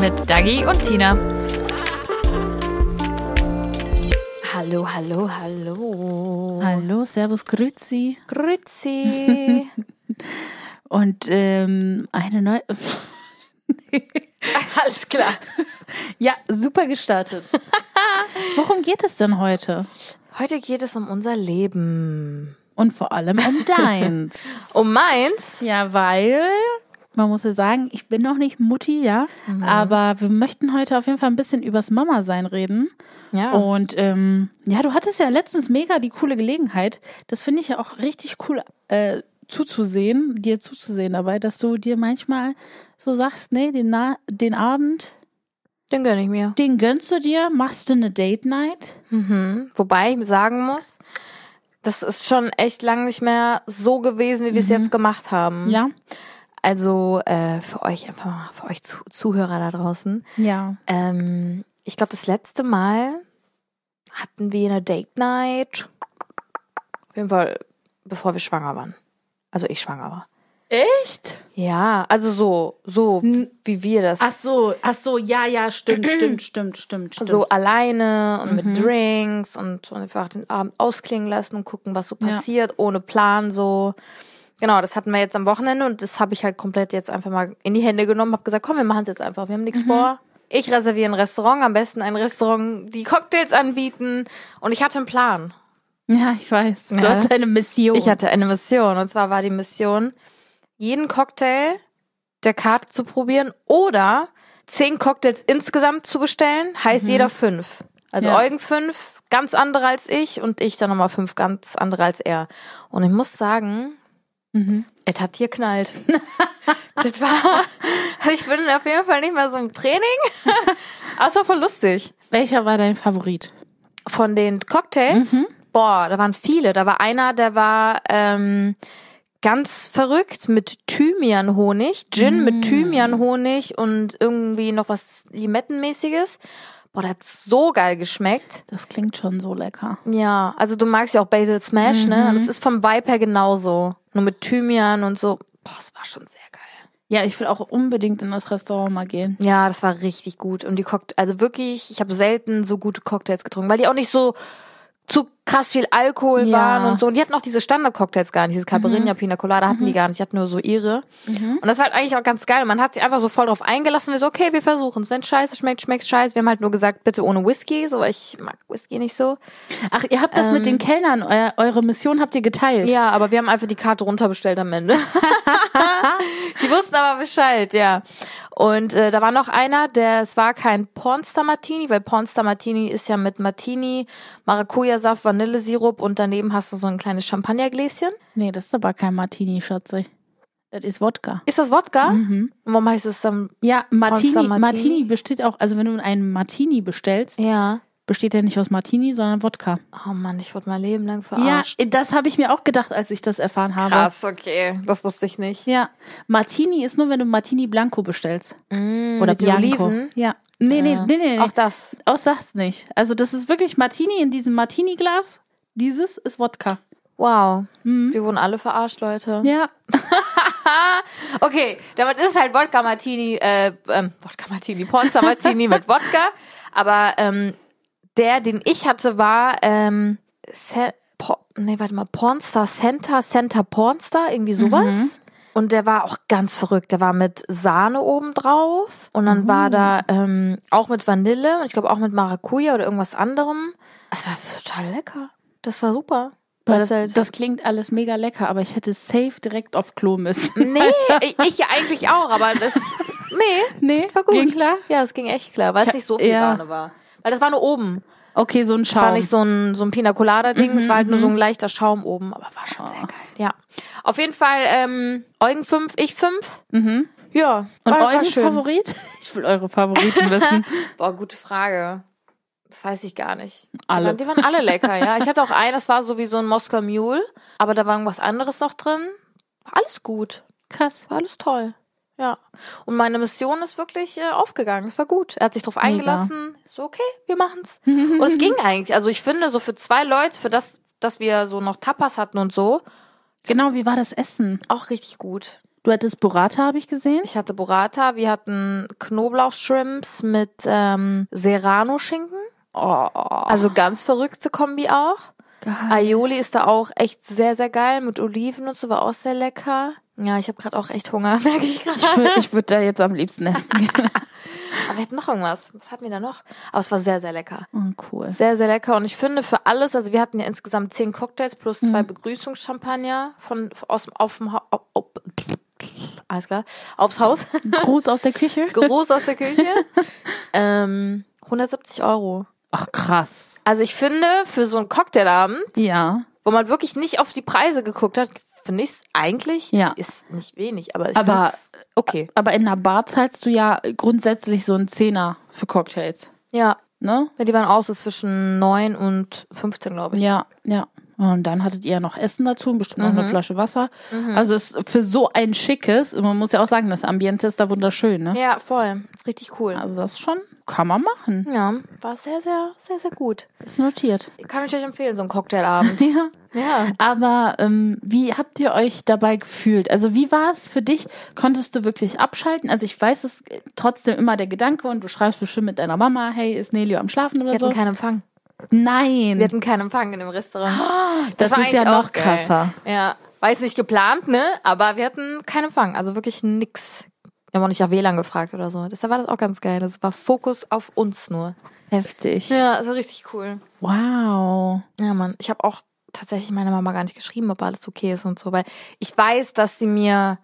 Mit Dagi und Tina. Hallo, hallo, hallo. Hallo, Servus, Grüezi. Grüezi. Und ähm, eine neue. Alles klar. Ja, super gestartet. Worum geht es denn heute? Heute geht es um unser Leben. Und vor allem um deins. Um meins? ja, weil man muss ja sagen, ich bin noch nicht Mutti, ja. Aber wir möchten heute auf jeden Fall ein bisschen übers Mama-Sein reden. Ja. Und ähm, ja, du hattest ja letztens mega die coole Gelegenheit. Das finde ich ja auch richtig cool äh, zuzusehen, dir zuzusehen dabei, dass du dir manchmal so sagst, nee, den, Na den Abend, Den gönn ich mir. den gönnst du dir, machst du eine Date Night. Mhm. Wobei ich sagen muss, das ist schon echt lang nicht mehr so gewesen, wie wir es jetzt gemacht haben. Ja, Also äh, für euch einfach mal, für euch Zu Zuhörer da draußen. ja. Ähm, ich glaube, das letzte Mal hatten wir eine Date Night. Auf jeden Fall, bevor wir schwanger waren. Also ich schwanger war. Echt? Ja, also so, so wie wir das. Ach so, ach so, ja, ja, stimmt, stimmt, stimmt, stimmt, stimmt. so alleine und mit Drinks und, und einfach den Abend ausklingen lassen und gucken, was so Ja. passiert, ohne Plan so. Genau, das hatten wir jetzt am Wochenende und das habe ich halt komplett jetzt einfach mal in die Hände genommen, habe gesagt, komm, wir machen es jetzt einfach, wir haben nichts vor. Ich reserviere ein Restaurant, am besten ein Restaurant, die Cocktails anbieten und ich hatte einen Plan. Ja, ich weiß. Du Ja. hast eine Mission. Ich hatte eine Mission und zwar war die Mission, jeden Cocktail der Karte zu probieren oder zehn Cocktails insgesamt zu bestellen, heißt jeder fünf. Also Ja. Eugen fünf, ganz andere als ich und ich dann nochmal fünf, ganz andere als er. Und ich muss sagen, es hat hier knallt. das war, also ich bin auf jeden Fall nicht mehr so im Training, aber es war voll lustig. Welcher war dein Favorit? Von den Cocktails, boah, da waren viele. Da war einer, der war ähm, ganz verrückt mit Thymianhonig, Gin mit Thymianhonig und irgendwie noch was Limettenmäßiges. Boah, der hat so geil geschmeckt. Das klingt schon so lecker. Ja, also du magst ja auch Basil Smash, ne? Und das ist vom Vibe her genauso. Nur mit Thymian und so. Boah, es war schon sehr geil. Ja, ich will auch unbedingt in das Restaurant mal gehen. Ja, das war richtig gut. Und die Cocktails, also wirklich, ich habe selten so gute Cocktails getrunken, weil die auch nicht so zu krass viel Alkohol Ja. waren und so. Und die hatten auch diese Standard-Cocktails gar nicht. Dieses Caipirinha, Pina Colada hatten die gar nicht. Die hatten nur so ihre. Und das war halt eigentlich auch ganz geil. Man hat sich einfach so voll drauf eingelassen. Wir so, okay, wir versuchen's. Wenn scheiße schmeckt, schmeckt's scheiße. Wir haben halt nur gesagt, bitte ohne Whisky. So, weil ich mag Whisky nicht so. Ach, ihr habt das mit den Kellnern, eu eure Mission habt ihr geteilt. Ja, aber wir haben einfach die Karte runterbestellt am Ende. die wussten aber Bescheid, ja. Und äh, da war noch einer, der es war kein Pornstar Martini, weil Pornstar Martini ist ja mit Martini, Maracuja-Saft, Vanillesirup und daneben hast du so ein kleines Champagnergläschen. Nee, das ist aber kein Martini, Schatzi. Das ist Wodka. Ist das Wodka? Und warum heißt es dann? Ja, Martini, Martini. Martini besteht auch, also wenn du einen Martini bestellst, Ja. Besteht der nicht aus Martini, sondern Wodka. Oh Mann, ich wurde mein Leben lang Ja, verarscht. das habe ich mir auch gedacht, als ich das erfahren habe. Krass, okay. Das wusste ich nicht. Ja, Martini ist nur, wenn du Martini Blanco bestellst. Mm, Oder mit Bianco. Oliven. Ja. Nee, nee, Ja. nee, nee. Auch das. Auch das nicht. Also das ist wirklich Martini in diesem Martini-Glas. Dieses ist Wodka. Wow. Wir wurden alle verarscht, Leute. Ja. Okay, damit ist halt Wodka Martini, äh, ähm, Wodka Martini, Pornstar Martini mit Wodka. Aber ähm, der, den ich hatte, war ähm, Se Por nee, warte mal, Pornstar Center, Center Pornstar, irgendwie sowas. Und der war auch ganz verrückt. Der war mit Sahne oben drauf. Und dann war da ähm, auch mit Vanille und ich glaube auch mit Maracuja oder irgendwas anderem. Das war total lecker. Das war super. Das, das klingt alles mega lecker, aber ich hätte safe direkt auf Klo müssen. Nee, ich, ich ja eigentlich auch, aber das. Nee, Nee, war gut. ging klar? Ja, es ging echt klar, weil es nicht so viel Ja. Sahne war. Weil das war nur oben. Okay, so ein Es war Schaum. nicht so ein, so ein Pina Colada-Ding, es war halt nur so ein leichter Schaum oben, aber war schon sehr geil. Ja. Auf jeden Fall, ähm, Eugen 5, ich 5. Ja. Und war, war schön. Favorit? Ich will eure Favoriten wissen. Boah, gute Frage. Das weiß ich gar nicht. Alle. Die waren, die waren alle lecker, ja. Ich hatte auch einen, das war so wie so ein Moskau Mule, aber da war irgendwas anderes noch drin. War alles gut. Krass. War alles toll. Ja. Und meine Mission ist wirklich äh, aufgegangen. Es war gut. Er hat sich drauf eingelassen. So, okay, wir machen's. und es ging eigentlich. Also ich finde, so für zwei Leute, für das, dass wir so noch Tapas hatten und so, Genau, wie war das Essen? auch richtig gut. Du hattest Burrata, habe ich gesehen. Ich hatte Burrata, wir hatten Knoblauchshrimps mit ähm, Serrano-Schinken. Oh, Also ganz verrückte Kombi auch. geil. Aioli ist da auch echt sehr, sehr geil. Mit Oliven und so war auch sehr lecker. Ja, ich habe gerade auch echt Hunger, merke ich gerade. Ich würde ich würd da jetzt am liebsten essen gehen. Aber wir hatten noch irgendwas. Was hatten wir da noch? Aber es war sehr, sehr lecker. Oh, cool. Sehr, sehr lecker. Und ich finde für alles, also wir hatten ja insgesamt zehn Cocktails plus zwei Begrüßungschampagner von aus auf dem auf, auf, alles klar aufs Haus. Gruß aus der Küche. Groß aus der Küche. ähm, 170 Euro. Ach, krass. Also ich finde, für so einen Cocktailabend, Ja. wo man wirklich nicht auf die Preise geguckt hat, finde ich eigentlich, Ja. ist nicht wenig, aber ich Aber- okay. Aber in einer Bar zahlst du ja grundsätzlich so einen Zehner für Cocktails. Ja, Ne? ja, die waren auch so zwischen 9 und 15, glaube ich. Ja, ja. Und dann hattet ihr ja noch Essen dazu und bestimmt noch Mhm. eine Flasche Wasser. Also es ist für so ein schickes, man muss ja auch sagen, das Ambiente ist da wunderschön, ne? Ja, voll. Ist richtig cool. Also das schon, kann man machen. Ja, war sehr, sehr, sehr, sehr gut. Ist notiert. Kann ich euch empfehlen, so ein Cocktailabend. Ja. ja. Aber ähm, wie habt ihr euch dabei gefühlt? Also wie war es für dich? Konntest du wirklich abschalten? Also ich weiß, es ist trotzdem immer der Gedanke und du schreibst bestimmt mit deiner Mama, hey, ist Nelio am Schlafen oder Wir so? hatten keinen Empfang. Nein. Wir hatten keinen Empfang in dem Restaurant. das war ist ja noch geil. krasser. Ja, war jetzt nicht geplant, ne? Aber wir hatten keinen Empfang. Also wirklich nix. Wir haben auch nicht nach WLAN gefragt oder so. Deshalb war das auch ganz geil. Das war Fokus auf uns nur. Heftig. Ja, war richtig cool. Wow. Ja, Mann. Ich habe auch tatsächlich meiner Mama gar nicht geschrieben, ob alles okay ist und so, weil ich weiß, dass sie mir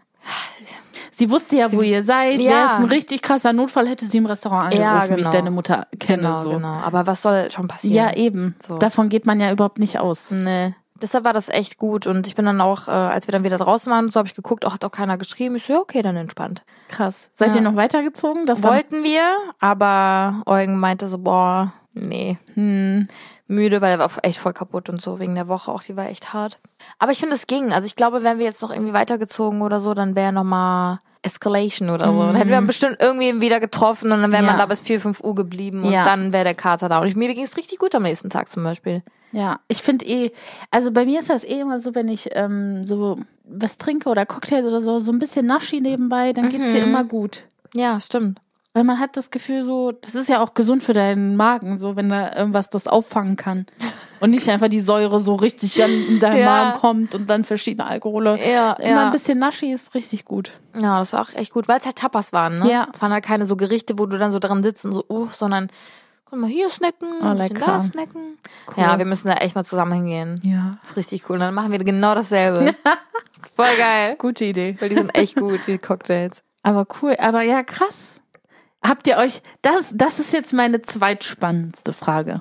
Sie wusste ja, wo ihr seid. Ja. Wäre es ein richtig krasser Notfall, hätte sie im Restaurant angerufen, Ja, wie ich genau. deine Mutter kenne. genau, so. genau. Aber was soll schon passieren? Ja, eben. So. Davon geht man ja überhaupt nicht aus. Nee. Deshalb war das echt gut und ich bin dann auch, äh, als wir dann wieder draußen waren, so habe ich geguckt, auch hat auch keiner geschrieben. Ich so, ja, okay, dann entspannt. Krass. Seid Ja. ihr noch weitergezogen? Das Wollten wir, aber Eugen meinte so, boah, nee, hm, müde, weil er war echt voll kaputt und so wegen der Woche auch, die war echt hart. Aber ich finde, es ging. Also ich glaube, wären wir jetzt noch irgendwie weitergezogen oder so, dann wäre noch mal Escalation oder so. Dann hätten wir bestimmt irgendwie wieder getroffen und dann wäre man Mhm. Ja. da bis 4, 5 Uhr geblieben und Ja. dann wäre der Kater da. Und ich, mir ging es richtig gut am nächsten Tag zum Beispiel. Ja, ich finde eh, also bei mir ist das eh immer so, wenn ich ähm, so was trinke oder Cocktails oder so, so ein bisschen Naschi nebenbei, dann geht's dir immer gut. Ja, stimmt. Weil man hat das Gefühl so, das ist ja auch gesund für deinen Magen, so wenn da irgendwas das auffangen kann. Und nicht einfach die Säure so richtig an in deinen Ja. Magen kommt und dann verschiedene Alkohole. Ja, Immer ja. ein bisschen Naschi ist richtig gut. Ja, das war auch echt gut, weil es halt Tapas waren, ne? Ja. Es waren halt keine so Gerichte, wo du dann so dran sitzt und so, uh, sondern mal hier snacken, Oh, ein bisschen da snacken. Ja, wir müssen da echt mal zusammen hingehen. Ja. Das ist richtig cool. Und dann machen wir genau dasselbe. Voll geil. Gute Idee. Weil die sind echt gut, die Cocktails. Aber cool, aber ja, krass. Habt ihr euch, das, das ist jetzt meine zweitspannendste Frage.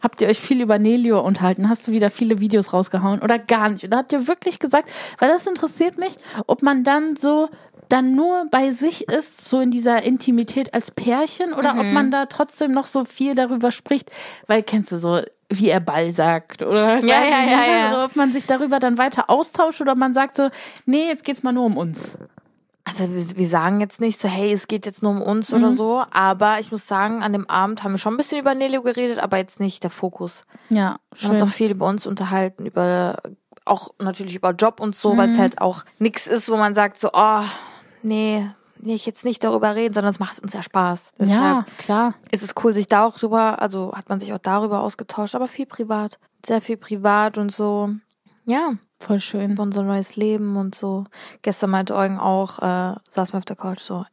Habt ihr euch viel über Nelio unterhalten? Hast du wieder viele Videos rausgehauen oder gar nicht? Oder habt ihr wirklich gesagt, weil das interessiert mich, ob man dann so dann nur bei sich ist, so in dieser Intimität als Pärchen oder ob man da trotzdem noch so viel darüber spricht, weil kennst du so, wie er Ball sagt oder Ja, weiß ja, ja, ja. oder ob man sich darüber dann weiter austauscht oder man sagt so, nee, jetzt geht's mal nur um uns. Also wir, sagen jetzt nicht so, hey, es geht jetzt nur um uns oder so, aber ich muss sagen, an dem Abend haben wir schon ein bisschen über Nelio geredet, aber jetzt nicht der Fokus. Ja, Wir haben uns schön. auch viel über uns unterhalten, über auch natürlich über Job und so, weil es halt auch nix ist, wo man sagt so, oh, nee, ich jetzt nicht darüber reden, sondern es macht uns ja Spaß. Deshalb Ja, klar. ist es cool, sich da auch drüber, also hat man sich auch darüber ausgetauscht, aber viel privat. Sehr viel privat und so. Ja, Voll schön. unser neues Leben und so. Gestern meinte Eugen auch, äh, saßen wir auf der Couch so,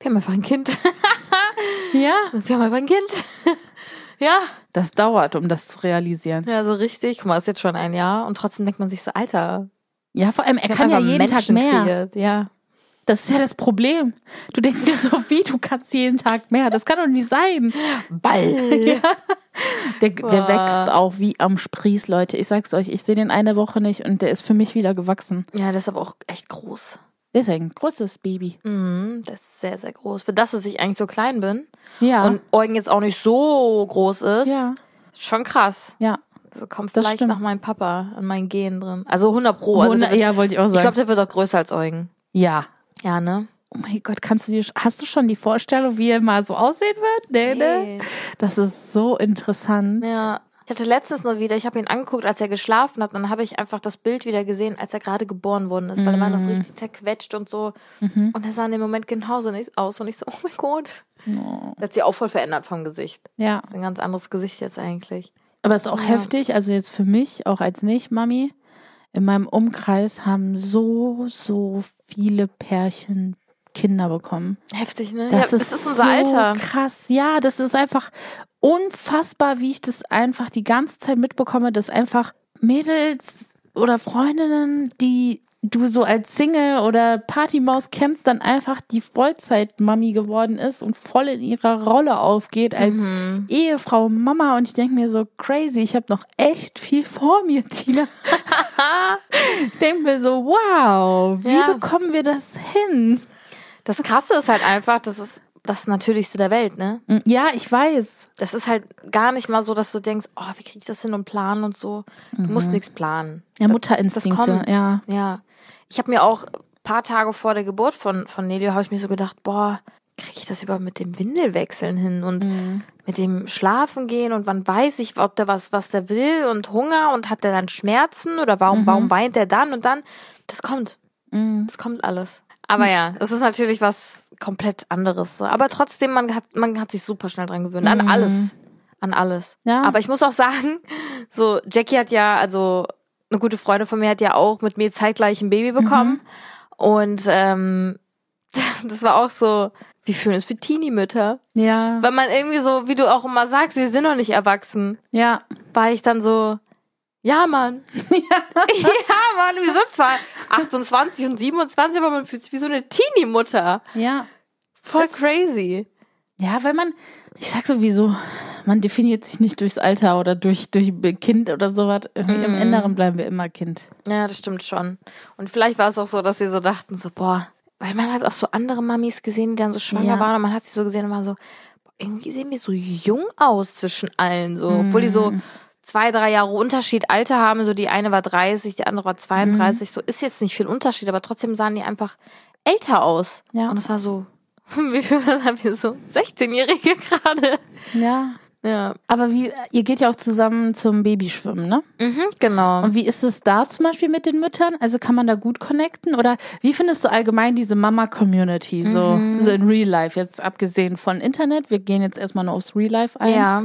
wir haben einfach ein Kind. Ja. wir haben einfach ein Kind. ja. Das dauert, um das zu realisieren. Ja, so richtig. Guck mal, ist jetzt schon ein Jahr und trotzdem denkt man sich so, Alter, Ja, vor allem, er kann ja jeden einfach Tag Menschen mehr. kreiert. Ja. Das ist ja das Problem. Du denkst dir so, wie, du kannst jeden Tag mehr. Das kann doch nicht sein. Ball. Ja. Der, der wächst auch wie am Sprieß, Leute. Ich sag's euch, ich sehe den eine Woche nicht und der ist für mich wieder gewachsen. Ja, der ist aber auch echt groß. Der ist ein großes Baby. Mhm, das ist sehr, sehr groß. Für das, dass ich eigentlich so klein bin Ja. und Eugen jetzt auch nicht so groß ist, ja. schon krass. Ja. Das kommt Das vielleicht stimmt. nach meinem Papa an meinen Gen drin. Also 100 pro. Also Wunder- der wird, ja, wollte ich auch ich glaube, sagen. der wird auch größer als Eugen. ja. Ja, ne? Oh mein Gott, kannst du dir, hast du schon die Vorstellung, wie er mal so aussehen wird? Nee, ne? Nee. Das ist so interessant. Ja. Ich hatte letztens nur wieder, ich habe ihn angeguckt, als er geschlafen hat, und dann habe ich einfach das Bild wieder gesehen, als er gerade geboren worden ist, weil er war das richtig zerquetscht und so. Und er sah in dem Moment genauso nicht aus und ich so, oh mein Gott. Oh. Er hat sich auch voll verändert vom Gesicht. Ja. Ein ganz anderes Gesicht jetzt eigentlich. Aber es ist auch Ja. heftig, also jetzt für mich, auch als Nicht-Mami, in meinem Umkreis haben so, so viele Pärchen Kinder bekommen. Heftig, ne? Das ja, ist, das ist unser so Alter. krass. Ja, das ist einfach unfassbar, wie ich das einfach die ganze Zeit mitbekomme, dass einfach Mädels oder Freundinnen, die du so als Single oder Partymaus kennst, dann einfach die Vollzeit-Mami geworden ist und voll in ihrer Rolle aufgeht als Mhm. Ehefrau, Mama. Und ich denke mir so crazy, ich habe noch echt viel vor mir, Tina. ich denke mir so, wow, wie Ja. bekommen wir das hin? Das Krasse ist halt einfach, das ist das Natürlichste der Welt, ne? Ja, ich weiß. Das ist halt gar nicht mal so, dass du denkst, oh, wie krieg ich das hin und planen und so. Du musst nichts planen. Ja, Das Mutterinstinkte, kommt. ja. Ja. Ich habe mir auch ein paar Tage vor der Geburt von, von Nelio, habe ich mir so gedacht, boah, kriege ich das überhaupt mit dem Windelwechseln hin und mit dem Schlafen gehen und wann weiß ich, ob der was, was der will und Hunger und hat der dann Schmerzen oder warum, warum weint der dann und dann? Das kommt. Mhm. Das kommt alles. Aber ja, das ist natürlich was komplett anderes. Aber trotzdem, man hat, man hat sich super schnell dran gewöhnt. An alles. An alles. Ja. Aber ich muss auch sagen, so, Jackie hat ja, also eine gute Freundin von mir hat ja auch mit mir zeitgleich ein Baby bekommen. Und ähm, das war auch so, wie fühlen es für Teenie-Mütter? Ja. Weil man irgendwie so, wie du auch immer sagst, wir sind noch nicht erwachsen. Ja. War ich dann so, ja, Mann. ja, Mann, wir sind zwar 28 und 27, aber man fühlt sich wie so eine Teenie-Mutter. Ja. Voll crazy. Ja, weil man, ich sag sowieso, man definiert sich nicht durchs Alter oder durch, durch Kind oder sowas. Irgendwie Im Inneren bleiben wir immer Kind. Ja, das stimmt schon. Und vielleicht war es auch so, dass wir so dachten, so, boah, weil man hat auch so andere Mamis gesehen, die dann so schwanger Ja. waren und man hat sie so gesehen und war so, boah, irgendwie sehen wir so jung aus zwischen allen, so, obwohl die so zwei, drei Jahre Unterschied Alter haben, so die eine war 30, die andere war 32, so ist jetzt nicht viel Unterschied, aber trotzdem sahen die einfach älter aus. Ja. Und es war so, wie viel haben wir so? 16-Jährige gerade. Ja. Ja. Aber wie, ihr geht ja auch zusammen zum Babyschwimmen, ne? Mhm, genau. Und wie ist es da zum Beispiel mit den Müttern? Also kann man da gut connecten? Oder wie findest du allgemein diese Mama-Community? So, Mhm. so in Real Life, jetzt abgesehen von Internet. Wir gehen jetzt erstmal nur aufs Real Life ein. Ja.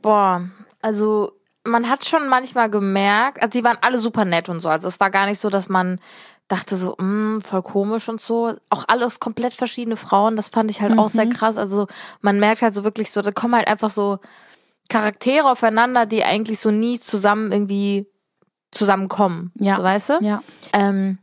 Boah, also man hat schon manchmal gemerkt, also die waren alle super nett und so. Also es war gar nicht so, dass man dachte so, mh, voll komisch und so. Auch alles komplett verschiedene Frauen, das fand ich halt auch Mhm. sehr krass. Also man merkt halt so wirklich so, da kommen halt einfach so Charaktere aufeinander, die eigentlich so nie zusammen irgendwie zusammenkommen. Ja. So, weißt du? Ja. Ähm,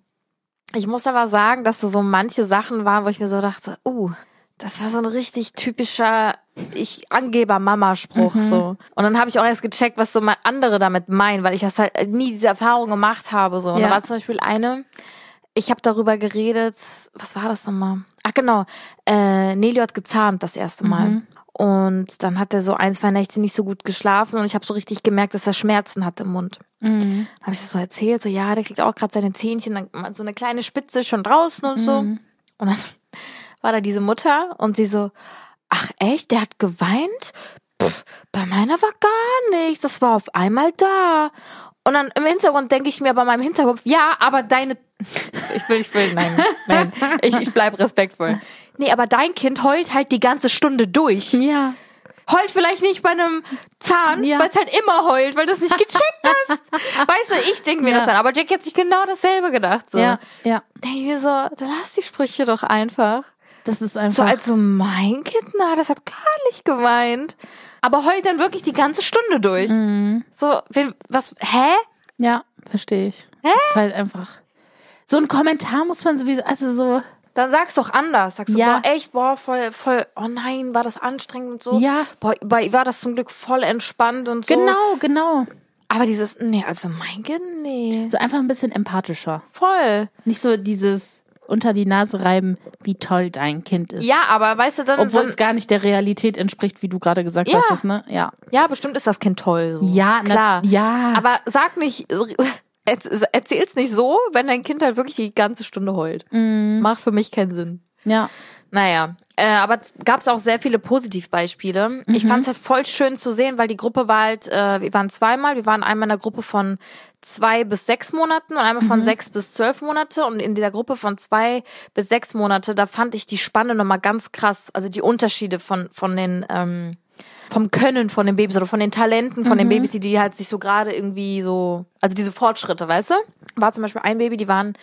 ich muss aber sagen, dass da so manche Sachen waren, wo ich mir so dachte, uh, das war so ein richtig typischer ich Angeber-Mama-Spruch so. Und dann habe ich auch erst gecheckt, was so mal andere damit meinen, weil ich das halt nie diese Erfahrung gemacht habe so. Und Ja. da war zum Beispiel eine, ich habe darüber geredet, was war das nochmal? Ach genau, äh, Nelio hat gezahnt das erste Mal. Und dann hat er so ein, zwei Nächte nicht so gut geschlafen und ich habe so richtig gemerkt, dass er Schmerzen hat im Mund. Mhm. Habe ich das so erzählt, so ja, der kriegt auch gerade seine Zähnchen, dann so eine kleine Spitze schon draußen und so. Und dann war da diese Mutter und sie so, ach echt, der hat geweint? Pff, bei meiner war gar nichts, das war auf einmal da. Und dann im Hintergrund denke ich mir bei meinem Hintergrund, ja, aber deine, ich will, ich will, nein, nein, ich, ich bleib respektvoll. Nee, aber dein Kind heult halt die ganze Stunde durch. Ja. Heult vielleicht nicht bei einem Zahn, Ja. weil es halt immer heult, weil du es nicht gecheckt hast. weißt du, ich denke mir Ja. das dann. Aber Jack hat sich genau dasselbe gedacht. So. Ja. Ja. Denke ich mir so, dann lass die Sprüche doch einfach. Das ist So einfach. als so mein Kind, na, das hat gar nicht geweint. Aber heult dann wirklich die ganze Stunde durch. Mhm. So, wen- was, hä? ja, verstehe ich. Hä? Das ist halt einfach. So ein Kommentar muss man sowieso, also so. Dann sag's doch anders. Sagst du, Ja. boah, echt, boah, voll, voll, oh nein, war das anstrengend und so. Ja. Boah, bei war das zum Glück voll entspannt und so. Genau, genau. Aber dieses, nee, also mein Kind, nee. So einfach ein bisschen empathischer. Voll. Nicht so dieses unter die Nase reiben, wie toll dein Kind ist. Ja, aber weißt du, dann, Obwohl es gar nicht der Realität entspricht, wie du gerade gesagt Ja. hast, ne? Ja. ja, bestimmt ist das Kind toll. So. Ja, na- klar. ja. Aber sag nicht, erz- erzähl's nicht so, wenn dein Kind halt wirklich die ganze Stunde heult. Mhm. Macht für mich keinen Sinn. Ja. Naja, äh, aber gab es auch sehr viele Positivbeispiele. Mhm. Ich fand es halt voll schön zu sehen, weil die Gruppe war halt, äh, wir waren zweimal, wir waren einmal in einer Gruppe von zwei bis sechs Monaten und einmal Mhm. von sechs bis zwölf Monate und in dieser Gruppe von zwei bis sechs Monate, da fand ich die Spanne nochmal ganz krass, also die Unterschiede von, von den, ähm, vom Können von den Babys oder von den Talenten von den Babys, die, die halt sich so gerade irgendwie so, also diese Fortschritte, weißt du? War zum Beispiel ein Baby, die waren,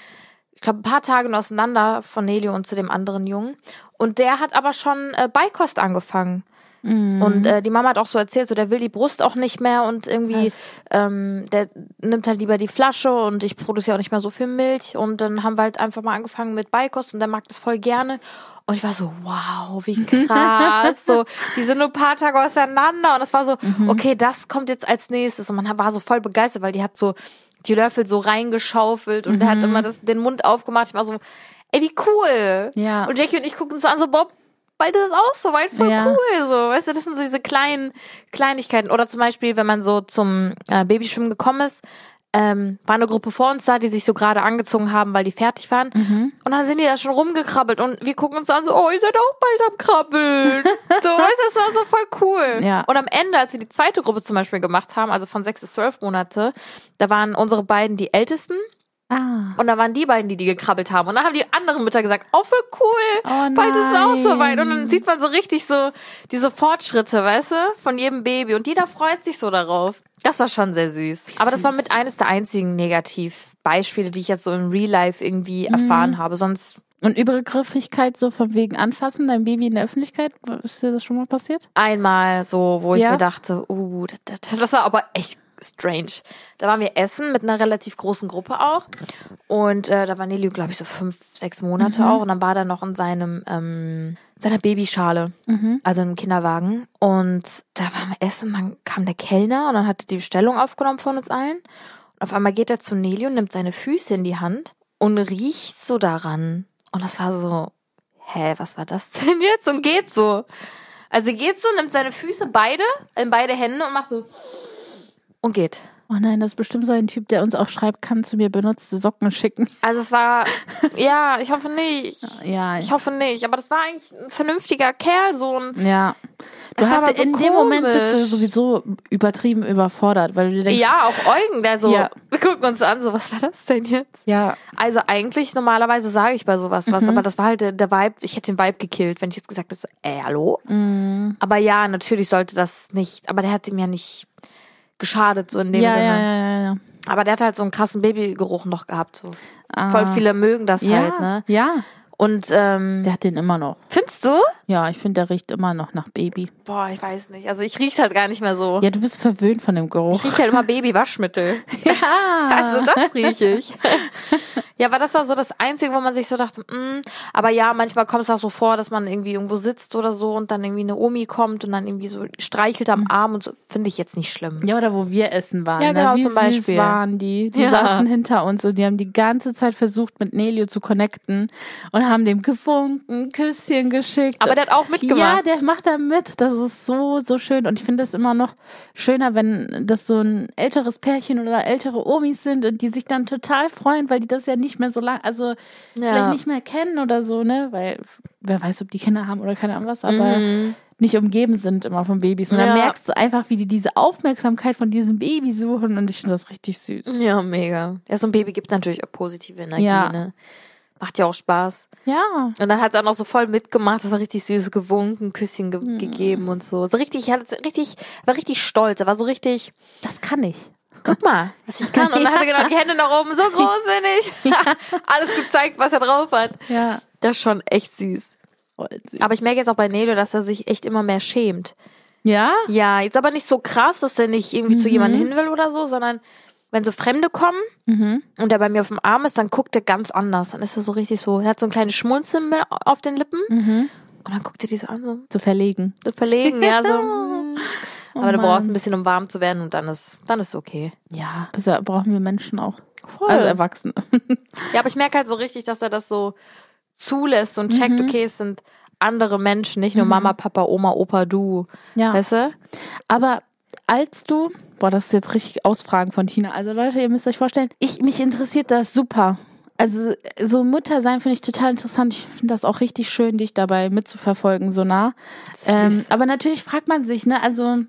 ich glaube, ein paar Tage nur auseinander von Nelio und zu dem anderen Jungen. Und der hat aber schon äh, Beikost angefangen. Und äh, die Mama hat auch so erzählt, so der will die Brust auch nicht mehr und irgendwie Was? ähm, der nimmt halt lieber die Flasche und ich produziere auch nicht mehr so viel Milch. Und dann haben wir halt einfach mal angefangen mit Beikost und der mag das voll gerne. Und ich war so wow wie krass. So die sind nur ein paar Tage auseinander. Und das war so okay das kommt jetzt als nächstes. Und man war so voll begeistert weil die hat so die Löffel so reingeschaufelt und der hat immer das den Mund aufgemacht. Ich war so ey wie cool. Ja. und Jackie und ich gucken uns an so Bob bald ist es auch so weit, voll Ja. cool, so, weißt du, das sind so diese kleinen Kleinigkeiten. Oder zum Beispiel, wenn man so zum äh, Babyschwimmen gekommen ist, ähm, war eine Gruppe vor uns da, die sich so gerade angezogen haben, weil die fertig waren. Mhm. Und dann sind die da schon rumgekrabbelt und wir gucken uns an so, oh, ihr seid auch bald am Krabbeln. so, weißt du, das war so voll cool. Ja. Und am Ende, als wir die zweite Gruppe zum Beispiel gemacht haben, also von sechs bis zwölf Monate, da waren unsere beiden die Ältesten Ah. und da waren die beiden, die die gekrabbelt haben. Und dann haben die anderen Mütter gesagt, oh, voll cool. Oh Bald ist es auch nein. so weit. Und dann sieht man so richtig so diese Fortschritte, weißt du, von jedem Baby. Und jeder freut sich so darauf. Das war schon sehr süß. Aber das war mit eines der einzigen Negativbeispiele, die ich jetzt so im Real Life irgendwie Mhm. erfahren habe. Sonst Und Übergriffigkeit so von wegen anfassen, dein Baby in der Öffentlichkeit, ist dir das schon mal passiert? einmal so, wo ich Ja? mir dachte, uh, das, das, das war aber echt strange. Da waren wir essen mit einer relativ großen Gruppe auch. Und äh, da war Nelio, glaube ich, so fünf, sechs Monate auch. Und dann war er noch in seinem ähm, seiner Babyschale, also im Kinderwagen. Und da waren wir essen, dann kam der Kellner und dann hat er die Bestellung aufgenommen von uns allen. Und auf einmal geht er zu Nelio und nimmt seine Füße in die Hand und riecht so daran. Und das war so, hä, was war das denn jetzt? Und geht so. Also geht so, nimmt seine Füße beide in beide Hände und macht so und geht. Oh nein, das ist bestimmt so ein Typ, der uns auch schreibt, kannst du mir benutzte Socken schicken? Also es war, ja, ich hoffe nicht. Ja, Ich hoffe nicht, aber das war eigentlich ein vernünftiger Kerl, so ein, ja. Du Es war hast so in dem Moment bist du komisch. sowieso übertrieben überfordert, weil du dir denkst, ja, auch Eugen, der so, Ja. wir gucken uns an, so, was war das denn jetzt? ja, Also eigentlich, normalerweise sage ich bei sowas Mhm. was, aber das war halt der, der Vibe, ich hätte den Vibe gekillt, wenn ich jetzt gesagt hätte, äh, hallo? Mhm. Aber ja, natürlich sollte das nicht, aber der hat ihm ja nicht geschadet, so in dem ja, Sinne. ja, ja, ja, ja. Aber der hat halt so einen krassen Babygeruch noch gehabt. So. Ah. Voll viele mögen das halt, ne? Ja, Und ähm, der hat den immer noch. findest du? Ja, ich finde, der riecht immer noch nach Baby. Boah, ich weiß nicht. Also ich riech's halt gar nicht mehr so. Ja, du bist verwöhnt von dem Geruch. Ich rieche halt immer Babywaschmittel. Ja. Also das rieche ich. ja, aber das war so das Einzige, wo man sich so dachte, mm. aber ja, manchmal kommt es auch so vor, dass man irgendwie irgendwo sitzt oder so und dann irgendwie eine Omi kommt und dann irgendwie so streichelt am Arm und so. Finde ich jetzt nicht schlimm. Ja, oder wo wir essen waren. Ja, genau, ne? Wie zum Beispiel. waren die. Die Ja. saßen hinter uns und die haben die ganze Zeit versucht, mit Nelio zu connecten und haben dem gewunken, Küsschen geschickt. Aber der hat auch mitgemacht. Ja, der macht da mit. Das ist so, so schön. Und ich finde es immer noch schöner, wenn das so ein älteres Pärchen oder ältere Omis sind und die sich dann total freuen, weil die das ja nicht mehr so lang, also vielleicht nicht mehr kennen oder so, ne? Weil wer weiß, ob die Kinder haben oder keine Ahnung was, aber Mhm. nicht umgeben sind immer von Babys. Und dann Ja. merkst du einfach, wie die diese Aufmerksamkeit von diesem Baby suchen und ich finde das richtig süß. Ja, mega. Ja, so ein Baby gibt natürlich auch positive Energie, Ja. ne? Macht ja auch Spaß. Ja. Und dann hat sie auch noch so voll mitgemacht. Das war richtig süß, gewunken, Küsschen ge Mhm. gegeben und so. So richtig, er hat richtig, war richtig stolz. Er war so richtig, Das kann ich. guck mal, was ich kann. Und dann hat er genau die Hände nach oben, so groß bin ich. Alles gezeigt, was er drauf hat. Ja. Das ist schon echt süß. Aber ich merke jetzt auch bei Nelio, dass er sich echt immer mehr schämt. Ja? Ja, jetzt aber nicht so krass, dass er nicht irgendwie zu Mhm. jemandem hin will oder so, sondern wenn so Fremde kommen Mhm. und er bei mir auf dem Arm ist, dann guckt er ganz anders. Dann ist er so richtig so, er hat so ein kleines Schmunzeln auf den Lippen Mhm. und dann guckt er die so an, so, Zu verlegen. so verlegen, ja, so. mm. Aber Mann. braucht ein bisschen, um warm zu werden und dann ist, dann ist okay. Ja. Das brauchen wir Menschen auch. Voll. Also Erwachsene. Ja, aber ich merke halt so richtig, dass er das so zulässt und checkt, Mhm. okay, es sind andere Menschen, nicht nur Mama, Papa, Oma, Opa, du. Ja. Weißt du? Aber als du, boah, das ist jetzt richtig Ausfragen von Tina. Also Leute, ihr müsst euch vorstellen, ich, mich interessiert das super. Also so Mutter sein finde ich total interessant. Ich finde das auch richtig schön, dich dabei mitzuverfolgen, so nah. Ähm, aber natürlich fragt man sich, ne, also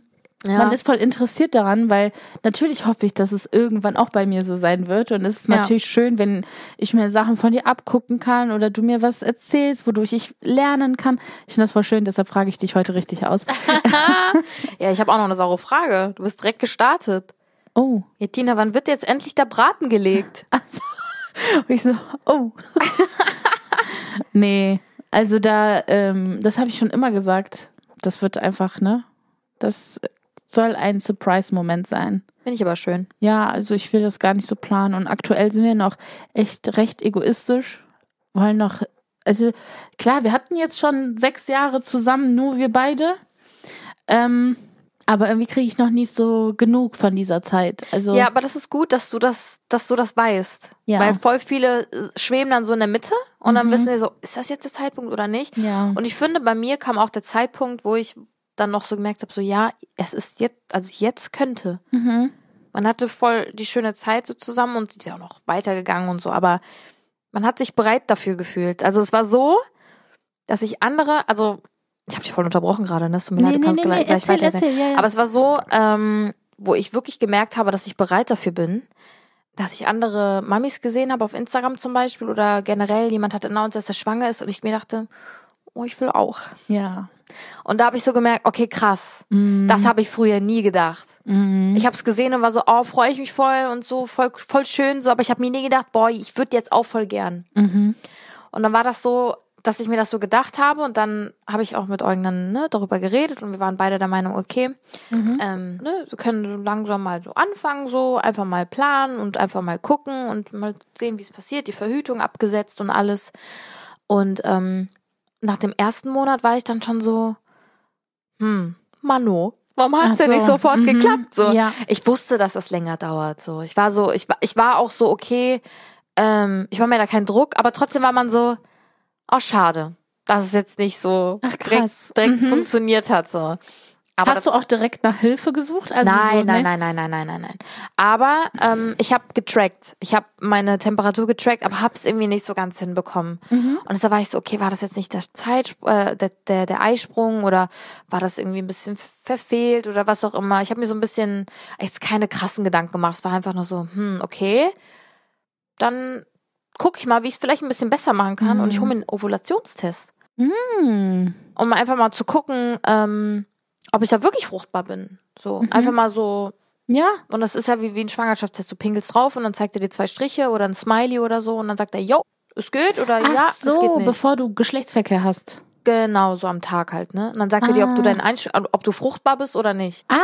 Ja. man ist voll interessiert daran, weil natürlich hoffe ich, dass es irgendwann auch bei mir so sein wird. Und es ist Ja. natürlich schön, wenn ich mir Sachen von dir abgucken kann oder du mir was erzählst, wodurch ich lernen kann. Ich finde das voll schön, deshalb frage ich dich heute richtig aus. ja, ich habe auch noch eine saure Frage. Du bist direkt gestartet. Oh. Ja, Tina, wann wird jetzt endlich der Braten gelegt? Und ich so, oh. nee, also da, ähm, das habe ich schon immer gesagt. Das wird einfach, ne? Das soll ein Surprise-Moment sein. Finde ich aber schön. Ja, also ich will das gar nicht so planen. Und aktuell sind wir noch echt recht egoistisch. Wollen noch, also klar, wir hatten jetzt schon sechs Jahre zusammen, nur wir beide. Ähm, aber irgendwie kriege ich noch nicht so genug von dieser Zeit. Also Ja, aber das ist gut, dass du das, dass du das weißt. Ja. Weil voll viele schweben dann so in der Mitte und dann Mhm. wissen sie so, ist das jetzt der Zeitpunkt oder nicht? ja. Und ich finde, bei mir kam auch der Zeitpunkt, wo ich dann noch so gemerkt habe, so ja, es ist jetzt, also jetzt könnte. Mhm. Man hatte voll die schöne Zeit so zusammen und die wäre auch noch weitergegangen und so, aber man hat sich bereit dafür gefühlt. Also es war so, dass ich andere, also ich habe dich voll unterbrochen gerade, ne? Tut mir leid, Nee, du nee, kannst nee, gleich, nee, gleich erzähl, weiter erzähl, ja, ja. Aber es war so, ähm, wo ich wirklich gemerkt habe, dass ich bereit dafür bin, dass ich andere Mamis gesehen habe auf Instagram zum Beispiel oder generell jemand hat announced, dass er schwanger ist und ich mir dachte, oh, ich will auch. Ja. Und da habe ich so gemerkt, okay, krass, Mhm. das habe ich früher nie gedacht. Mhm. Ich habe es gesehen und war so, oh, freue ich mich voll und so, voll, voll schön, so, aber ich habe mir nie gedacht, boah, ich würde jetzt auch voll gern. Mhm. Und dann war das so, dass ich mir das so gedacht habe und dann habe ich auch mit Eugen dann ne, darüber geredet und wir waren beide der Meinung, okay, Mhm. ähm, ne, wir können so langsam mal so anfangen, so einfach mal planen und einfach mal gucken und mal sehen, wie es passiert, die Verhütung abgesetzt und alles. Und ähm, nach dem ersten Monat war ich dann schon so, hm, Mano, warum hat's Ach denn nicht so, sofort mhm, geklappt? So, ja. ich wusste, dass es länger dauert. So, ich war so, ich war, ich war auch so okay. Ähm, ich war mir da kein Druck, aber trotzdem war man so, oh schade, dass es jetzt nicht so Ach, direkt, direkt Mhm. funktioniert hat. So. Aber Hast du auch direkt nach Hilfe gesucht? Also nein, so, nein, ne? nein, nein, nein, nein, nein, nein. Aber ähm, ich habe getrackt. Ich habe meine Temperatur getrackt, aber hab's irgendwie nicht so ganz hinbekommen. Mhm. Und da war ich so, okay, war das jetzt nicht der Zeit, äh, der, der, der Eisprung oder war das irgendwie ein bisschen verfehlt oder was auch immer. Ich habe mir so ein bisschen jetzt keine krassen Gedanken gemacht. Es war einfach nur so, hm, okay, dann guck ich mal, wie ich es vielleicht ein bisschen besser machen kann und ich hole mir einen Ovulationstest Hm. um einfach mal zu gucken, ähm, ob ich da wirklich fruchtbar bin. So, einfach mal so. Ja. Und das ist ja wie, wie ein Schwangerschaftstest. Du pinkelst drauf und dann zeigt er dir zwei Striche oder ein Smiley oder so und dann sagt er, yo, es geht oder Ach ja, es geht so, nicht. bevor du Geschlechtsverkehr hast. Genau, so am Tag halt, ne? Und dann sagt er dir, ob du Ah. Einsch ob du fruchtbar bist oder nicht. Ah,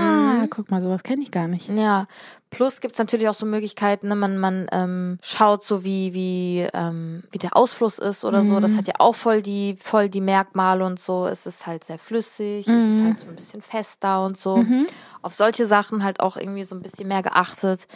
Mhm. guck mal, sowas kenne ich gar nicht. Ja. Plus gibt's natürlich auch so Möglichkeiten, ne? man, man ähm, schaut so wie, wie, ähm, wie der Ausfluss ist oder so. Das hat ja auch voll die, voll die Merkmale und so. Es ist halt sehr flüssig, es ist halt so ein bisschen fester und so. Auf solche Sachen halt auch irgendwie so ein bisschen mehr geachtet.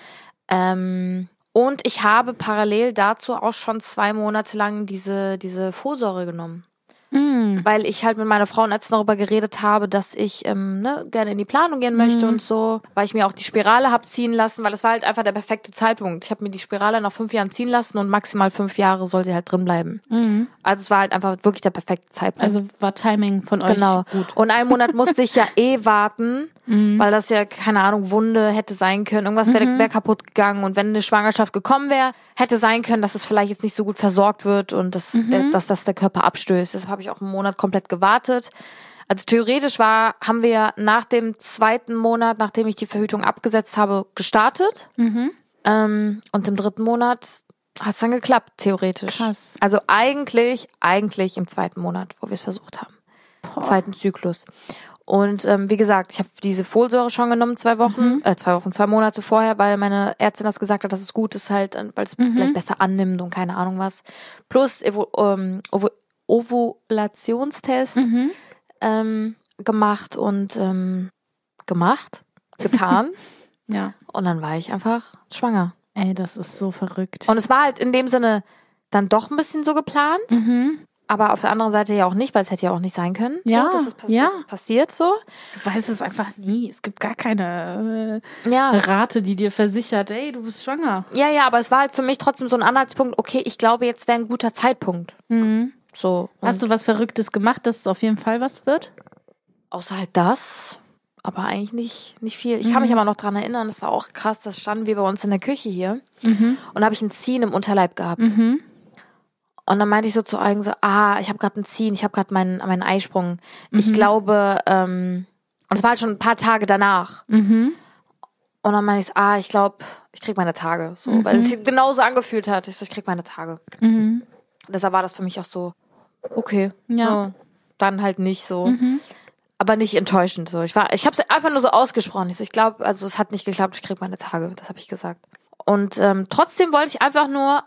Ähm, und ich habe parallel dazu auch schon zwei Monate lang diese, diese Folsäure genommen Mhm. weil ich halt mit meiner Frau letztens darüber geredet habe, dass ich ähm, ne, gerne in die Planung gehen möchte und so, weil ich mir auch die Spirale hab ziehen lassen, weil es war halt einfach der perfekte Zeitpunkt. Ich habe mir die Spirale nach fünf Jahren ziehen lassen und maximal fünf Jahre soll sie halt drin bleiben. Mhm. Also es war halt einfach wirklich der perfekte Zeitpunkt. Also war Timing von euch Genau. gut. Und einen Monat musste ich ja eh warten, weil das ja, keine Ahnung, Wunde hätte sein können. Irgendwas wäre wär kaputt gegangen. Und wenn eine Schwangerschaft gekommen wäre, hätte sein können, dass es vielleicht jetzt nicht so gut versorgt wird und dass, der, dass das der Körper abstößt. Deshalb habe ich auch einen Monat komplett gewartet. Also theoretisch war, haben wir nach dem zweiten Monat, nachdem ich die Verhütung abgesetzt habe, gestartet. Ähm, und im dritten Monat hat es dann geklappt, theoretisch. Krass. Also eigentlich, eigentlich im zweiten Monat, wo wir es versucht haben Boah. zweiten Zyklus. Und ähm, wie gesagt, ich habe diese Folsäure schon genommen, zwei Wochen, Mhm. äh, zwei Wochen, zwei Monate vorher, weil meine Ärztin das gesagt hat, dass es gut ist halt, äh, weil es Mhm. vielleicht besser annimmt und keine Ahnung was. Plus Evo, ähm, Ovo, Ovulationstest Mhm. ähm, gemacht und ähm, gemacht, getan. Ja. und dann war ich einfach schwanger. Ey, das ist so verrückt. Und es war halt in dem Sinne dann doch ein bisschen so geplant. Mhm. Aber auf der anderen Seite ja auch nicht, weil es hätte ja auch nicht sein können. Ja, so, dass es, ja. dass es passiert so. Du weißt es einfach nie. Es gibt gar keine äh, Ja. Rate, die dir versichert, ey, du bist schwanger. Ja, ja, aber es war halt für mich trotzdem so ein Anhaltspunkt, okay, ich glaube, jetzt wäre ein guter Zeitpunkt. Mhm. So. Und Hast du was Verrücktes gemacht, dass es auf jeden Fall was wird? außer halt das, aber eigentlich nicht, nicht viel. Ich kann mich aber noch dran erinnern, das war auch krass, das standen wir bei uns in der Küche hier und da habe ich ein Ziehen im Unterleib gehabt. Mhm. Und dann meinte ich so zu Eugen so, ah, ich habe gerade ein Ziehen, ich habe gerade meinen meinen Eisprung. Ich glaube, ähm, und es war halt schon ein paar Tage danach. Mhm. Und dann meinte ich, so, ah, ich glaube, ich krieg meine Tage. So, weil es sich genauso angefühlt hat. Ich so, ich krieg meine Tage. Mhm. Deshalb war das für mich auch so, okay. Ja. Mhm. dann halt nicht so. Aber nicht enttäuschend so. Ich war, ich habe es einfach nur so ausgesprochen. Ich so, ich glaube, also es hat nicht geklappt, ich krieg meine Tage. Das habe ich gesagt. Und ähm, trotzdem wollte ich einfach nur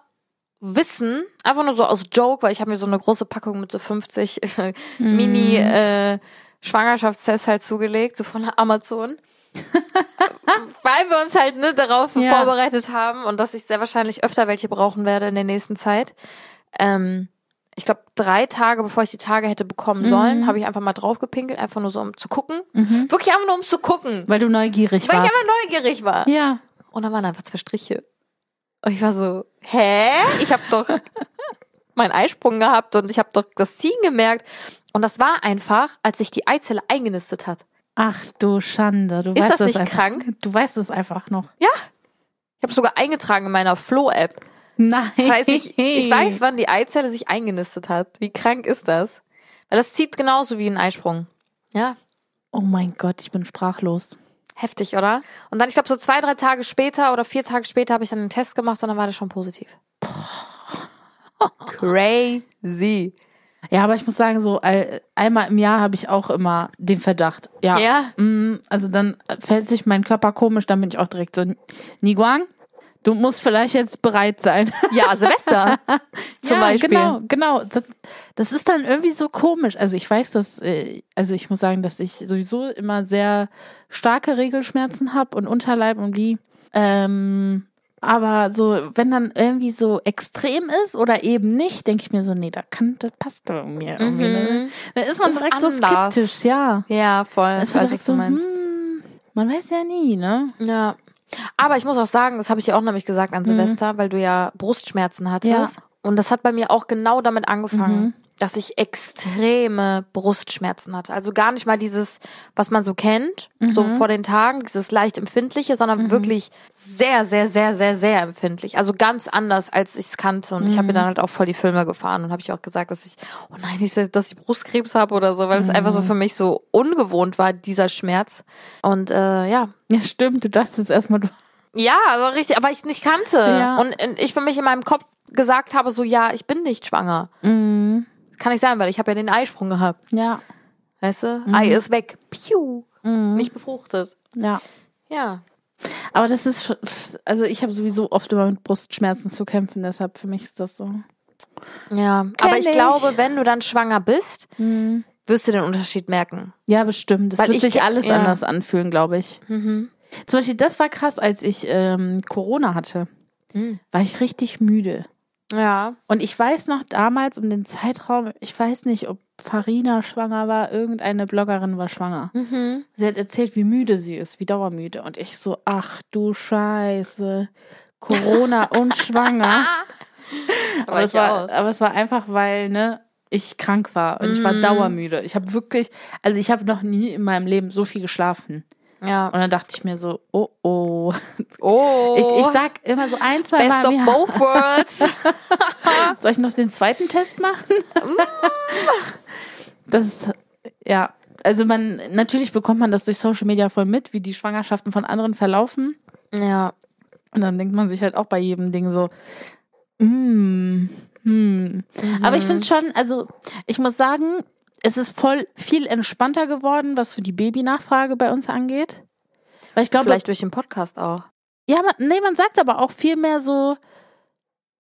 wissen, einfach nur so aus Joke, weil ich habe mir so eine große Packung mit so 50 Mini äh, Schwangerschaftstests halt zugelegt, so von Amazon. weil wir uns halt ne, darauf Ja. vorbereitet haben und dass ich sehr wahrscheinlich öfter welche brauchen werde in der nächsten Zeit. Ähm, ich glaube, drei Tage, bevor ich die Tage hätte bekommen sollen, habe ich einfach mal draufgepinkelt, einfach nur so um zu gucken. Wirklich einfach nur um zu gucken. Weil du neugierig Weil ich warst. einfach neugierig war. ja. Und dann waren einfach zwei Striche. Und ich war so, hä? Ich habe doch meinen Eisprung gehabt und ich habe doch das Ziehen gemerkt. Und das war einfach, als sich die Eizelle eingenistet hat. Ach du Schande. Du Ist weißt das es nicht einfach. krank? Du weißt es einfach noch. Ja. Ich habe sogar eingetragen in meiner Flow-App. Nein. Weiß ich, ich weiß, wann die Eizelle sich eingenistet hat. Wie krank ist das? Weil das zieht genauso wie ein Eisprung. Ja, Oh mein Gott, ich bin sprachlos. Heftig, oder? Und dann, ich glaube, so zwei, drei Tage später oder vier Tage später habe ich dann einen Test gemacht und dann war das schon positiv. Crazy. Ja, aber ich muss sagen, so einmal im Jahr habe ich auch immer den Verdacht. Ja. Ja? Mm, Also dann fällt sich mein Körper komisch, dann bin ich auch direkt so, Niguang, du musst vielleicht jetzt bereit sein. Ja, Silvester zum ja, Beispiel. Genau, genau. Das, das ist dann irgendwie so komisch. Also ich weiß, dass, äh, also ich muss sagen, dass ich sowieso immer sehr starke Regelschmerzen habe und Unterleib und die. Ähm, aber so, wenn dann irgendwie so extrem ist oder eben nicht, denke ich mir so, nee, da kann, das passt doch mir irgendwie. Ne? Da ist man Ist direkt so anders. skeptisch, ja. Ja, voll. Das weiß, was du so, meinst. hm, man weiß ja nie, ne? Ja. Aber ich muss auch sagen, das habe ich dir auch nämlich gesagt an Silvester, weil du ja Brustschmerzen hattest. Ja. Und das hat bei mir auch genau damit angefangen, dass ich extreme Brustschmerzen hatte. Also gar nicht mal dieses, was man so kennt, so vor den Tagen, dieses leicht empfindliche, sondern wirklich sehr, sehr, sehr, sehr, sehr empfindlich. Also ganz anders, als ich es kannte. Und ich habe mir dann halt auch voll die Filme gefahren und habe ich auch gesagt, dass ich, oh nein, nicht, dass ich Brustkrebs habe oder so, weil es einfach so für mich so ungewohnt war, dieser Schmerz. Und äh, ja, Ja, stimmt. Du dachtest erstmal, du. ja, aber richtig, aber ich nicht kannte. Ja. Und ich für mich in meinem Kopf gesagt habe, so ja, ich bin nicht schwanger. Mhm. Kann nicht sein, weil ich habe ja den Eisprung gehabt. Ja. Weißt du? Ei ist weg. Piu. Nicht befruchtet. Ja. Ja. Aber das ist, schon- also ich habe sowieso oft immer mit Brustschmerzen zu kämpfen, deshalb für mich ist das so. Ja. aber ich ich. glaube, wenn du dann schwanger bist, wirst du den Unterschied merken. Ja, bestimmt. Das Weil wird ich sich alles ja. anders anfühlen, glaube ich. Zum Beispiel, das war krass, als ich ähm, Corona hatte. War ich richtig müde. Ja. Und ich weiß noch damals um den Zeitraum, ich weiß nicht, ob Farina schwanger war, irgendeine Bloggerin war schwanger. Sie hat erzählt, wie müde sie ist, wie dauermüde. Und ich so, ach du Scheiße, Corona und schwanger. aber, es war, aber es war einfach, weil, ne, ich krank war und ich war dauermüde. Ich habe wirklich, also ich habe noch nie in meinem Leben so viel geschlafen. Ja. Und dann dachte ich mir so, oh oh. Oh. Ich, ich sag immer so ein, zwei Best Mal. of im Jahr, both worlds. Soll ich noch den zweiten Test machen? das ist, ja. Also man, natürlich bekommt man das durch Social Media voll mit, wie die Schwangerschaften von anderen verlaufen. ja. Und dann denkt man sich halt auch bei jedem Ding so, mm, hm. Aber ich finde es schon, also ich muss sagen, es ist voll viel entspannter geworden, was für die Babynachfrage bei uns angeht. Weil ich glaube, Vielleicht durch den Podcast auch. ja, man, nee, man sagt aber auch viel mehr so,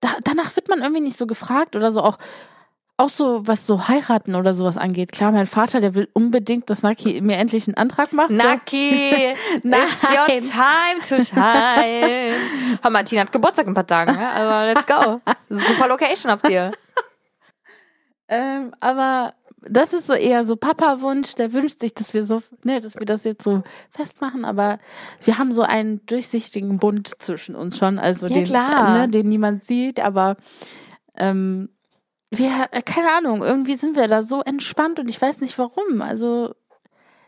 da, danach wird man irgendwie nicht so gefragt oder so auch, auch so, was so heiraten oder sowas angeht. Klar, mein Vater, der will unbedingt, dass Naki mir endlich einen Antrag macht. so. Naki, it's your time to shine. Hör mal, Tina hat Geburtstag in ein paar Tagen. Ja? Also let's go. Super Location habt ihr. Ähm, aber das ist so eher so Papa-Wunsch, der wünscht sich, dass wir so, ne, dass wir das jetzt so festmachen, aber wir haben so einen durchsichtigen Bund zwischen uns schon, also Ja, den, klar. Ne, den niemand sieht, aber ähm, wir, äh, keine Ahnung, irgendwie sind wir da so entspannt und ich weiß nicht warum. Also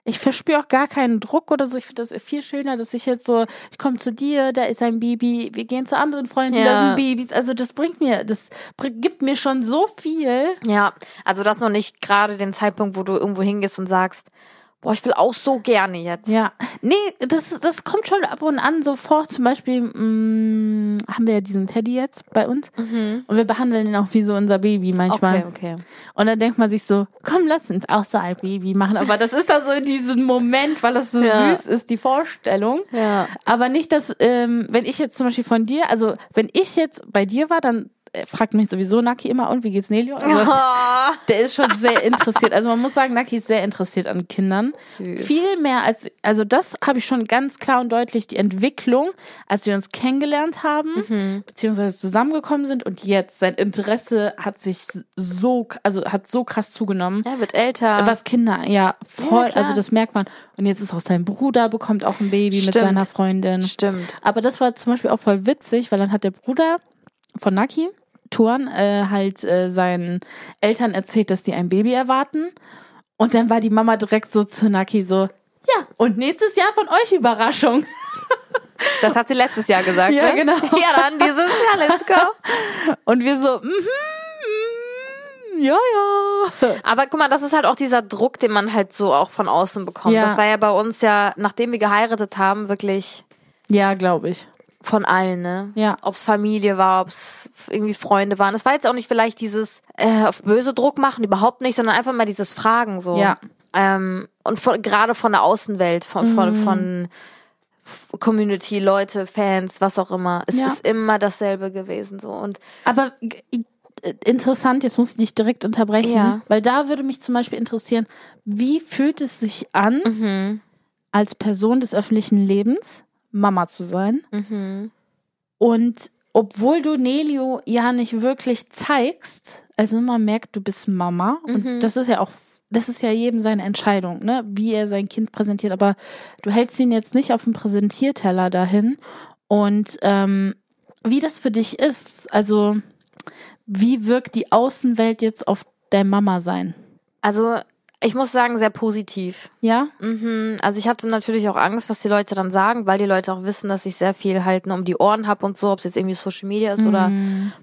ich verspüre auch gar keinen Druck oder so. Ich finde das viel schöner, dass ich jetzt so, ich komme zu dir, da ist ein Baby, wir gehen zu anderen Freunden, da Ja. sind Babys. Also das bringt mir, das gibt mir schon so viel. Ja, also das noch nicht gerade den Zeitpunkt, wo du irgendwo hingehst und sagst, boah, ich will auch so gerne jetzt. Ja, nee, das, das kommt schon ab und an so vor. Zum Beispiel mh, haben wir ja diesen Teddy jetzt bei uns und wir behandeln ihn auch wie so unser Baby manchmal. Mhm. Okay, okay. Und dann denkt man sich so, komm, lass uns auch so ein Baby machen. Aber das ist dann so in diesem Moment, weil das so Ja. süß ist, die Vorstellung. Ja. Aber nicht, dass, ähm, wenn ich jetzt zum Beispiel von dir, also wenn ich jetzt bei dir war, dann fragt mich sowieso Naki immer, und wie geht's Nelio? Also, Oh, der ist schon sehr interessiert. Also man muss sagen, Naki ist sehr interessiert an Kindern. Süß. Viel mehr als, also das habe ich schon ganz klar und deutlich, die Entwicklung, als wir uns kennengelernt haben, Mhm. beziehungsweise zusammengekommen sind und jetzt, sein Interesse hat sich so, also hat so krass zugenommen. er wird älter. Was Kinder, ja, voll, Ja, also das merkt man. Und jetzt ist auch sein Bruder, bekommt auch ein Baby mit Stimmt. seiner Freundin. Stimmt. Aber das war zum Beispiel auch voll witzig, weil dann hat der Bruder von Naki, Tuan, äh, halt äh, seinen Eltern erzählt, dass die ein Baby erwarten. Und dann war die Mama direkt so zu Naki so, ja, und nächstes Jahr von euch Überraschung. Das hat sie letztes Jahr gesagt. Ja, ne? genau. Ja, dann dieses Jahr, let's go. Und wir so, mhm, mhm, ja, ja. Aber guck mal, das ist halt auch dieser Druck, den man halt so auch von außen bekommt. Ja. Das war ja bei uns ja, nachdem wir geheiratet haben, wirklich Ja, glaube ich. Von allen, ne? Ja. Ob's Familie war, ob's irgendwie Freunde waren. Es war jetzt auch nicht vielleicht dieses äh, auf böse Druck machen, überhaupt nicht, sondern einfach mal dieses Fragen so. Ja. Ähm, und von, gerade von der Außenwelt, von, von, Mhm. von Community, Leute, Fans, was auch immer. Es Ja. ist immer dasselbe gewesen so. Und Aber interessant, jetzt muss ich dich direkt unterbrechen, Ja. weil da würde mich zum Beispiel interessieren, wie fühlt es sich an, mhm, als Person des öffentlichen Lebens Mama zu sein? mhm. Und obwohl du Nelio ja nicht wirklich zeigst, also man merkt, du bist Mama Mhm. und das ist ja auch, das ist ja jedem seine Entscheidung, ne, wie er sein Kind präsentiert, aber du hältst ihn jetzt nicht auf dem Präsentierteller dahin und ähm, wie das für dich ist, also wie wirkt die Außenwelt jetzt auf dein Mama sein? Also ich muss sagen, sehr positiv. Ja? Mhm. Also ich hatte natürlich auch Angst, was die Leute dann sagen, weil die Leute auch wissen, dass ich sehr viel halt um die Ohren habe und so, ob es jetzt irgendwie Social Media ist oder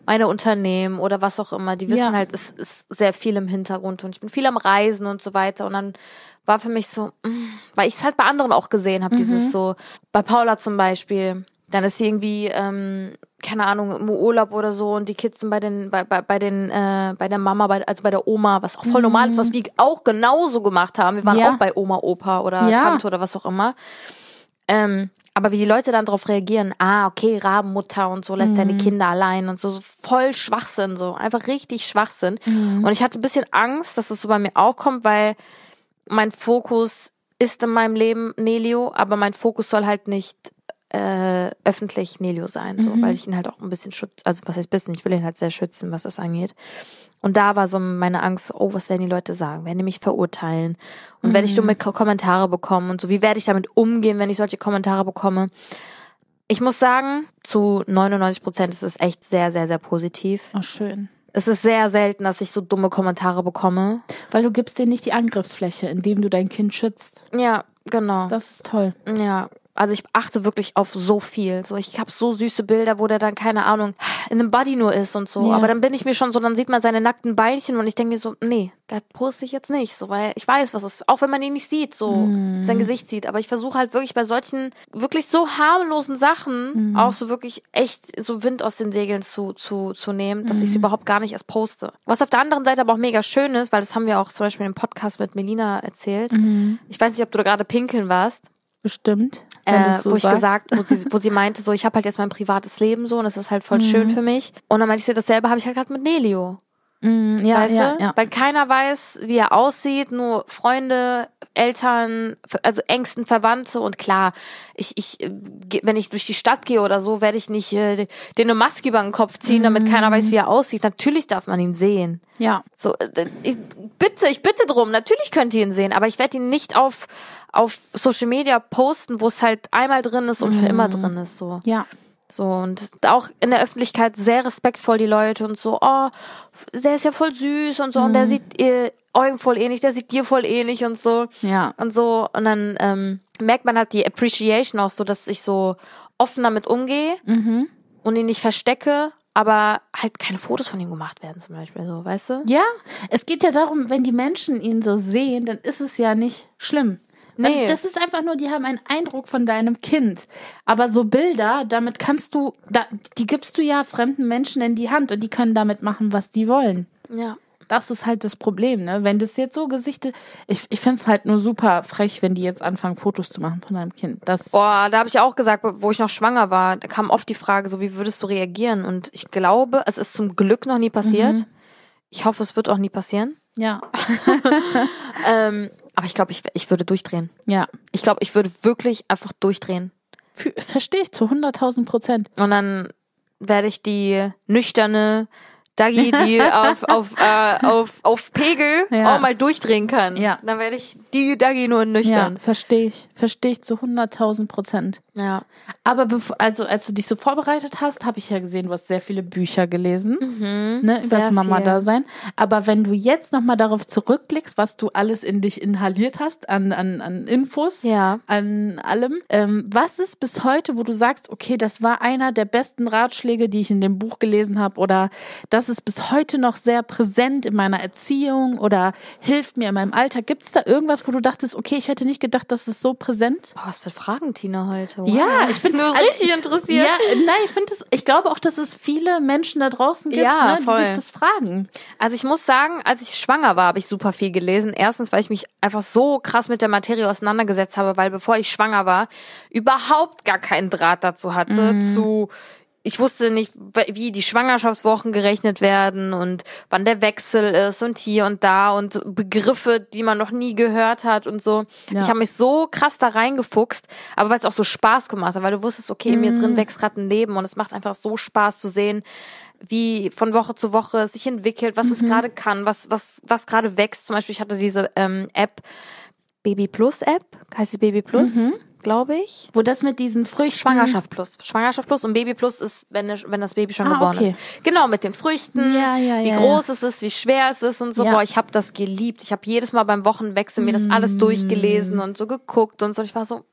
meine Unternehmen oder was auch immer. Die wissen Ja. halt, es ist sehr viel im Hintergrund und ich bin viel am Reisen und so weiter. Und dann war für mich so, mm, weil ich es halt bei anderen auch gesehen habe, dieses so, bei Paula zum Beispiel, dann ist sie irgendwie, ähm, keine Ahnung, im Urlaub oder so und die Kids sind bei den, bei, bei, bei den, äh, bei der Mama, bei, also bei der Oma, was auch voll normal ist, was wir auch genauso gemacht haben. Wir waren Ja. auch bei Oma, Opa oder Ja. Tante oder was auch immer. Ähm, aber wie die Leute dann darauf reagieren, ah, okay, Rabenmutter und so lässt seine Kinder allein und so, so voll Schwachsinn, so einfach richtig Schwachsinn. Und ich hatte ein bisschen Angst, dass es so bei mir auch kommt, weil mein Fokus ist in meinem Leben Nelio, aber mein Fokus soll halt nicht äh, öffentlich Nelio sein, so, weil ich ihn halt auch ein bisschen schütze, also was heißt bisschen, ich will ihn halt sehr schützen, was das angeht. Und da war so meine Angst, oh, was werden die Leute sagen? Werden die mich verurteilen? Und werde ich dumme Ko- Kommentare bekommen und so? Wie werde ich damit umgehen, wenn ich solche Kommentare bekomme? Ich muss sagen, zu 99 Prozent ist es echt sehr, sehr, sehr positiv. Oh, schön. Es ist sehr selten, dass ich so dumme Kommentare bekomme. Weil du gibst dir nicht die Angriffsfläche, indem du dein Kind schützt. Ja, genau. Das ist toll. Ja, also ich achte wirklich auf so viel. So, ich habe so süße Bilder, wo der dann keine Ahnung in einem Body nur ist und so. Ja. Aber dann bin ich mir schon so, dann sieht man seine nackten Beinchen und ich denke mir so, nee, das poste ich jetzt nicht, so, weil ich weiß, was es, auch wenn man ihn nicht sieht, so sein Gesicht sieht. Aber ich versuche halt wirklich bei solchen wirklich so harmlosen Sachen auch so wirklich echt so Wind aus den Segeln zu zu zu nehmen, dass ich es überhaupt gar nicht erst poste. Was auf der anderen Seite aber auch mega schön ist, weil das haben wir auch zum Beispiel im Podcast mit Melina erzählt. Ich weiß nicht, ob du da gerade pinkeln warst Bestimmt. äh, so wo ich sagst. gesagt, wo sie, wo sie meinte, so ich habe halt jetzt mein privates Leben so und das ist halt voll Mhm. schön für mich. Und dann meinte ich, so, dasselbe habe ich halt gerade mit Nelio. Mm, ja, weißt ja, du? ja. Weil keiner weiß, wie er aussieht, nur Freunde, Eltern, also engsten Verwandte und klar, ich, ich, äh, wenn ich durch die Stadt gehe oder so, werde ich nicht äh, den eine Maske über den Kopf ziehen, damit keiner weiß, wie er aussieht. Natürlich darf man ihn sehen. ja. So, äh, ich bitte, ich bitte drum. Natürlich könnt ihr ihn sehen, aber ich werde ihn nicht auf auf Social Media posten, wo es halt einmal drin ist und für immer drin ist. So, Ja. so und auch in der Öffentlichkeit sehr respektvoll die Leute und so. Oh, der ist ja voll süß und so und der sieht ihr Eugen voll ähnlich, der sieht dir voll ähnlich und so Ja. und so und dann ähm, merkt man halt die Appreciation auch so, dass ich so offen damit umgehe Mhm. und ihn nicht verstecke, aber halt keine Fotos von ihm gemacht werden zum Beispiel, so, weißt du? Ja, es geht ja darum, wenn die Menschen ihn so sehen, dann ist es ja nicht schlimm. Nee. Also das ist einfach nur, die haben einen Eindruck von deinem Kind. Aber so Bilder, damit kannst du, da, die gibst du ja fremden Menschen in die Hand und die können damit machen, was die wollen. Ja. Das ist halt das Problem, ne? Wenn das jetzt so Gesichte, ich, ich find's halt nur super frech, wenn die jetzt anfangen, Fotos zu machen von deinem Kind. Das, Boah, da habe ich auch gesagt, wo ich noch schwanger war, da kam oft die Frage, so wie würdest du reagieren? Und ich glaube, es ist zum Glück noch nie passiert. Mhm. Ich hoffe, es wird auch nie passieren. ja, Ähm, aber ich glaube, ich, ich würde durchdrehen. ja. Ich glaube, ich würde wirklich einfach durchdrehen. Verstehe ich zu 100.000 Prozent. Und dann werde ich die nüchterne Dagi, die auf, auf, äh, auf, auf Pegel Ja. auch mal durchdrehen kann. Ja. Dann werde ich die Dagi nur Ja, nüchtern. verstehe ich. Verstehe ich zu 100.000 Prozent. Ja. Aber bevor, also als du dich so vorbereitet hast, habe ich ja gesehen, du hast sehr viele Bücher gelesen, ne, über das Mama-Dasein. Aber wenn du jetzt nochmal darauf zurückblickst, was du alles in dich inhaliert hast, an, an, an Infos, Ja. an allem, ähm, was ist bis heute, wo du sagst, okay, das war einer der besten Ratschläge, die ich in dem Buch gelesen habe, oder das ist bis heute noch sehr präsent in meiner Erziehung oder hilft mir in meinem Alltag. Gibt es da irgendwas, wo du dachtest, okay, ich hätte nicht gedacht, das ist so präsent? Boah, was für Fragen, Tina, heute. Wow. Ja, ich bin nur also, richtig interessiert. Ja, nein, ich finde es, ich glaube auch, dass es viele Menschen da draußen gibt, Ja, ne, die sich das fragen. Also ich muss sagen, als ich schwanger war, habe ich super viel gelesen. Erstens, weil ich mich einfach so krass mit der Materie auseinandergesetzt habe, weil bevor ich schwanger war, überhaupt gar keinen Draht dazu hatte, zu ich wusste nicht, wie die Schwangerschaftswochen gerechnet werden und wann der Wechsel ist und hier und da und Begriffe, die man noch nie gehört hat und so. Ja. Ich habe mich so krass da reingefuchst, aber weil es auch so Spaß gemacht hat, weil du wusstest, okay, in mir drin wächst gerade ein Leben und es macht einfach so Spaß zu sehen, wie von Woche zu Woche es sich entwickelt, was es gerade kann, was, was, was gerade wächst. Zum Beispiel, ich hatte diese ähm, App, Baby Plus App, heißt sie Baby Plus, glaube ich. Wo das mit diesen Früchten. Schwangerschaft Plus. Schwangerschaft Plus und Baby Plus ist, wenn, wenn das Baby schon Ah, geboren okay. ist. Genau, mit den Früchten, Ja, ja, wie ja, groß es ist, wie schwer es ist und so. Boah, ich habe das geliebt. Ich habe jedes Mal beim Wochenwechsel mir das alles durchgelesen und so geguckt und so. Ich war so,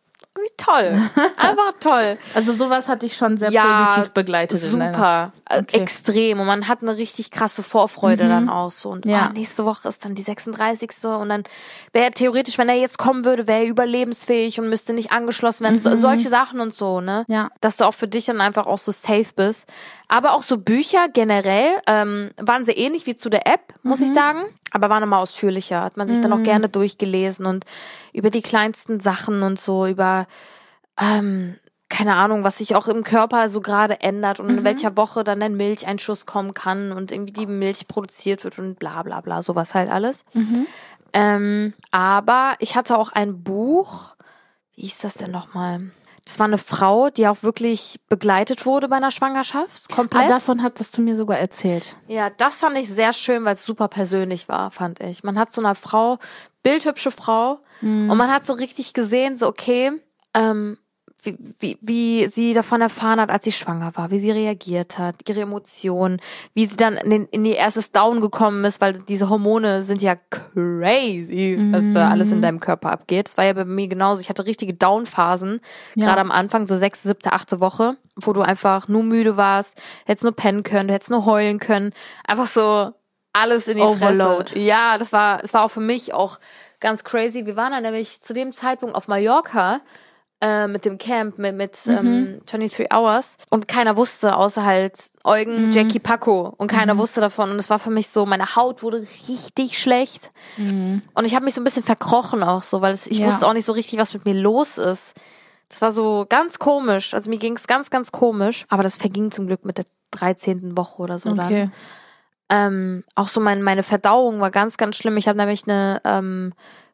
toll. Einfach toll. Also sowas hat dich schon sehr Ja, positiv begleitet. Super. Äh, Okay. Mhm. Extrem. Und man hat eine richtig krasse Vorfreude dann auch so. Und Ja. ah, nächste Woche ist dann die 36. Und dann wäre theoretisch, wenn er jetzt kommen würde, wäre er überlebensfähig und müsste nicht angeschlossen werden. So, solche Sachen und so, ne? Mhm. Ja. Dass du auch für dich dann einfach auch so safe bist. Aber auch so Bücher generell ähm, waren sehr ähnlich wie zu der App, muss Mhm. ich sagen. Aber waren nochmal ausführlicher. Hat man sich dann auch gerne durchgelesen und über die kleinsten Sachen und so, über ähm, keine Ahnung, was sich auch im Körper so gerade ändert und in welcher Woche dann ein Milcheinschuss kommen kann und irgendwie die Milch produziert wird und bla bla bla, sowas halt alles. Ähm, aber ich hatte auch ein Buch, wie hieß das denn nochmal? Das war eine Frau, die auch wirklich begleitet wurde bei einer Schwangerschaft. Ah, Komplett. davon hattest du mir sogar erzählt. Ja, das fand ich sehr schön, weil es super persönlich war, fand ich. Man hat so eine Frau, bildhübsche Frau, und man hat so richtig gesehen, so okay, ähm, wie, wie, wie sie davon erfahren hat, als sie schwanger war, wie sie reagiert hat, ihre Emotionen, wie sie dann in, den, in ihr erstes Down gekommen ist, weil diese Hormone sind ja crazy, was da alles in deinem Körper abgeht. Das war ja bei mir genauso. Ich hatte richtige Down-Phasen, Ja. gerade am Anfang, so sechste, siebte, achte Woche, wo du einfach nur müde warst, hättest nur pennen können, du hättest nur heulen können, einfach so alles in die Overload. Fresse. Ja, das war, das war auch für mich auch ganz crazy. Wir waren dann nämlich zu dem Zeitpunkt auf Mallorca äh, mit dem Camp, mit, mit ähm, 23 Hours und keiner wusste, außer halt Eugen, Jackie, Paco und keiner wusste davon und es war für mich so, meine Haut wurde richtig schlecht und ich habe mich so ein bisschen verkrochen auch so, weil es, ich Ja. wusste auch nicht so richtig, was mit mir los ist. Das war so ganz komisch. Also mir ging es ganz, ganz komisch. Aber das verging zum Glück mit der 13. Woche oder so Okay. dann. Ähm, auch so mein, meine Verdauung war ganz, ganz schlimm. Ich habe nämlich eine ähm,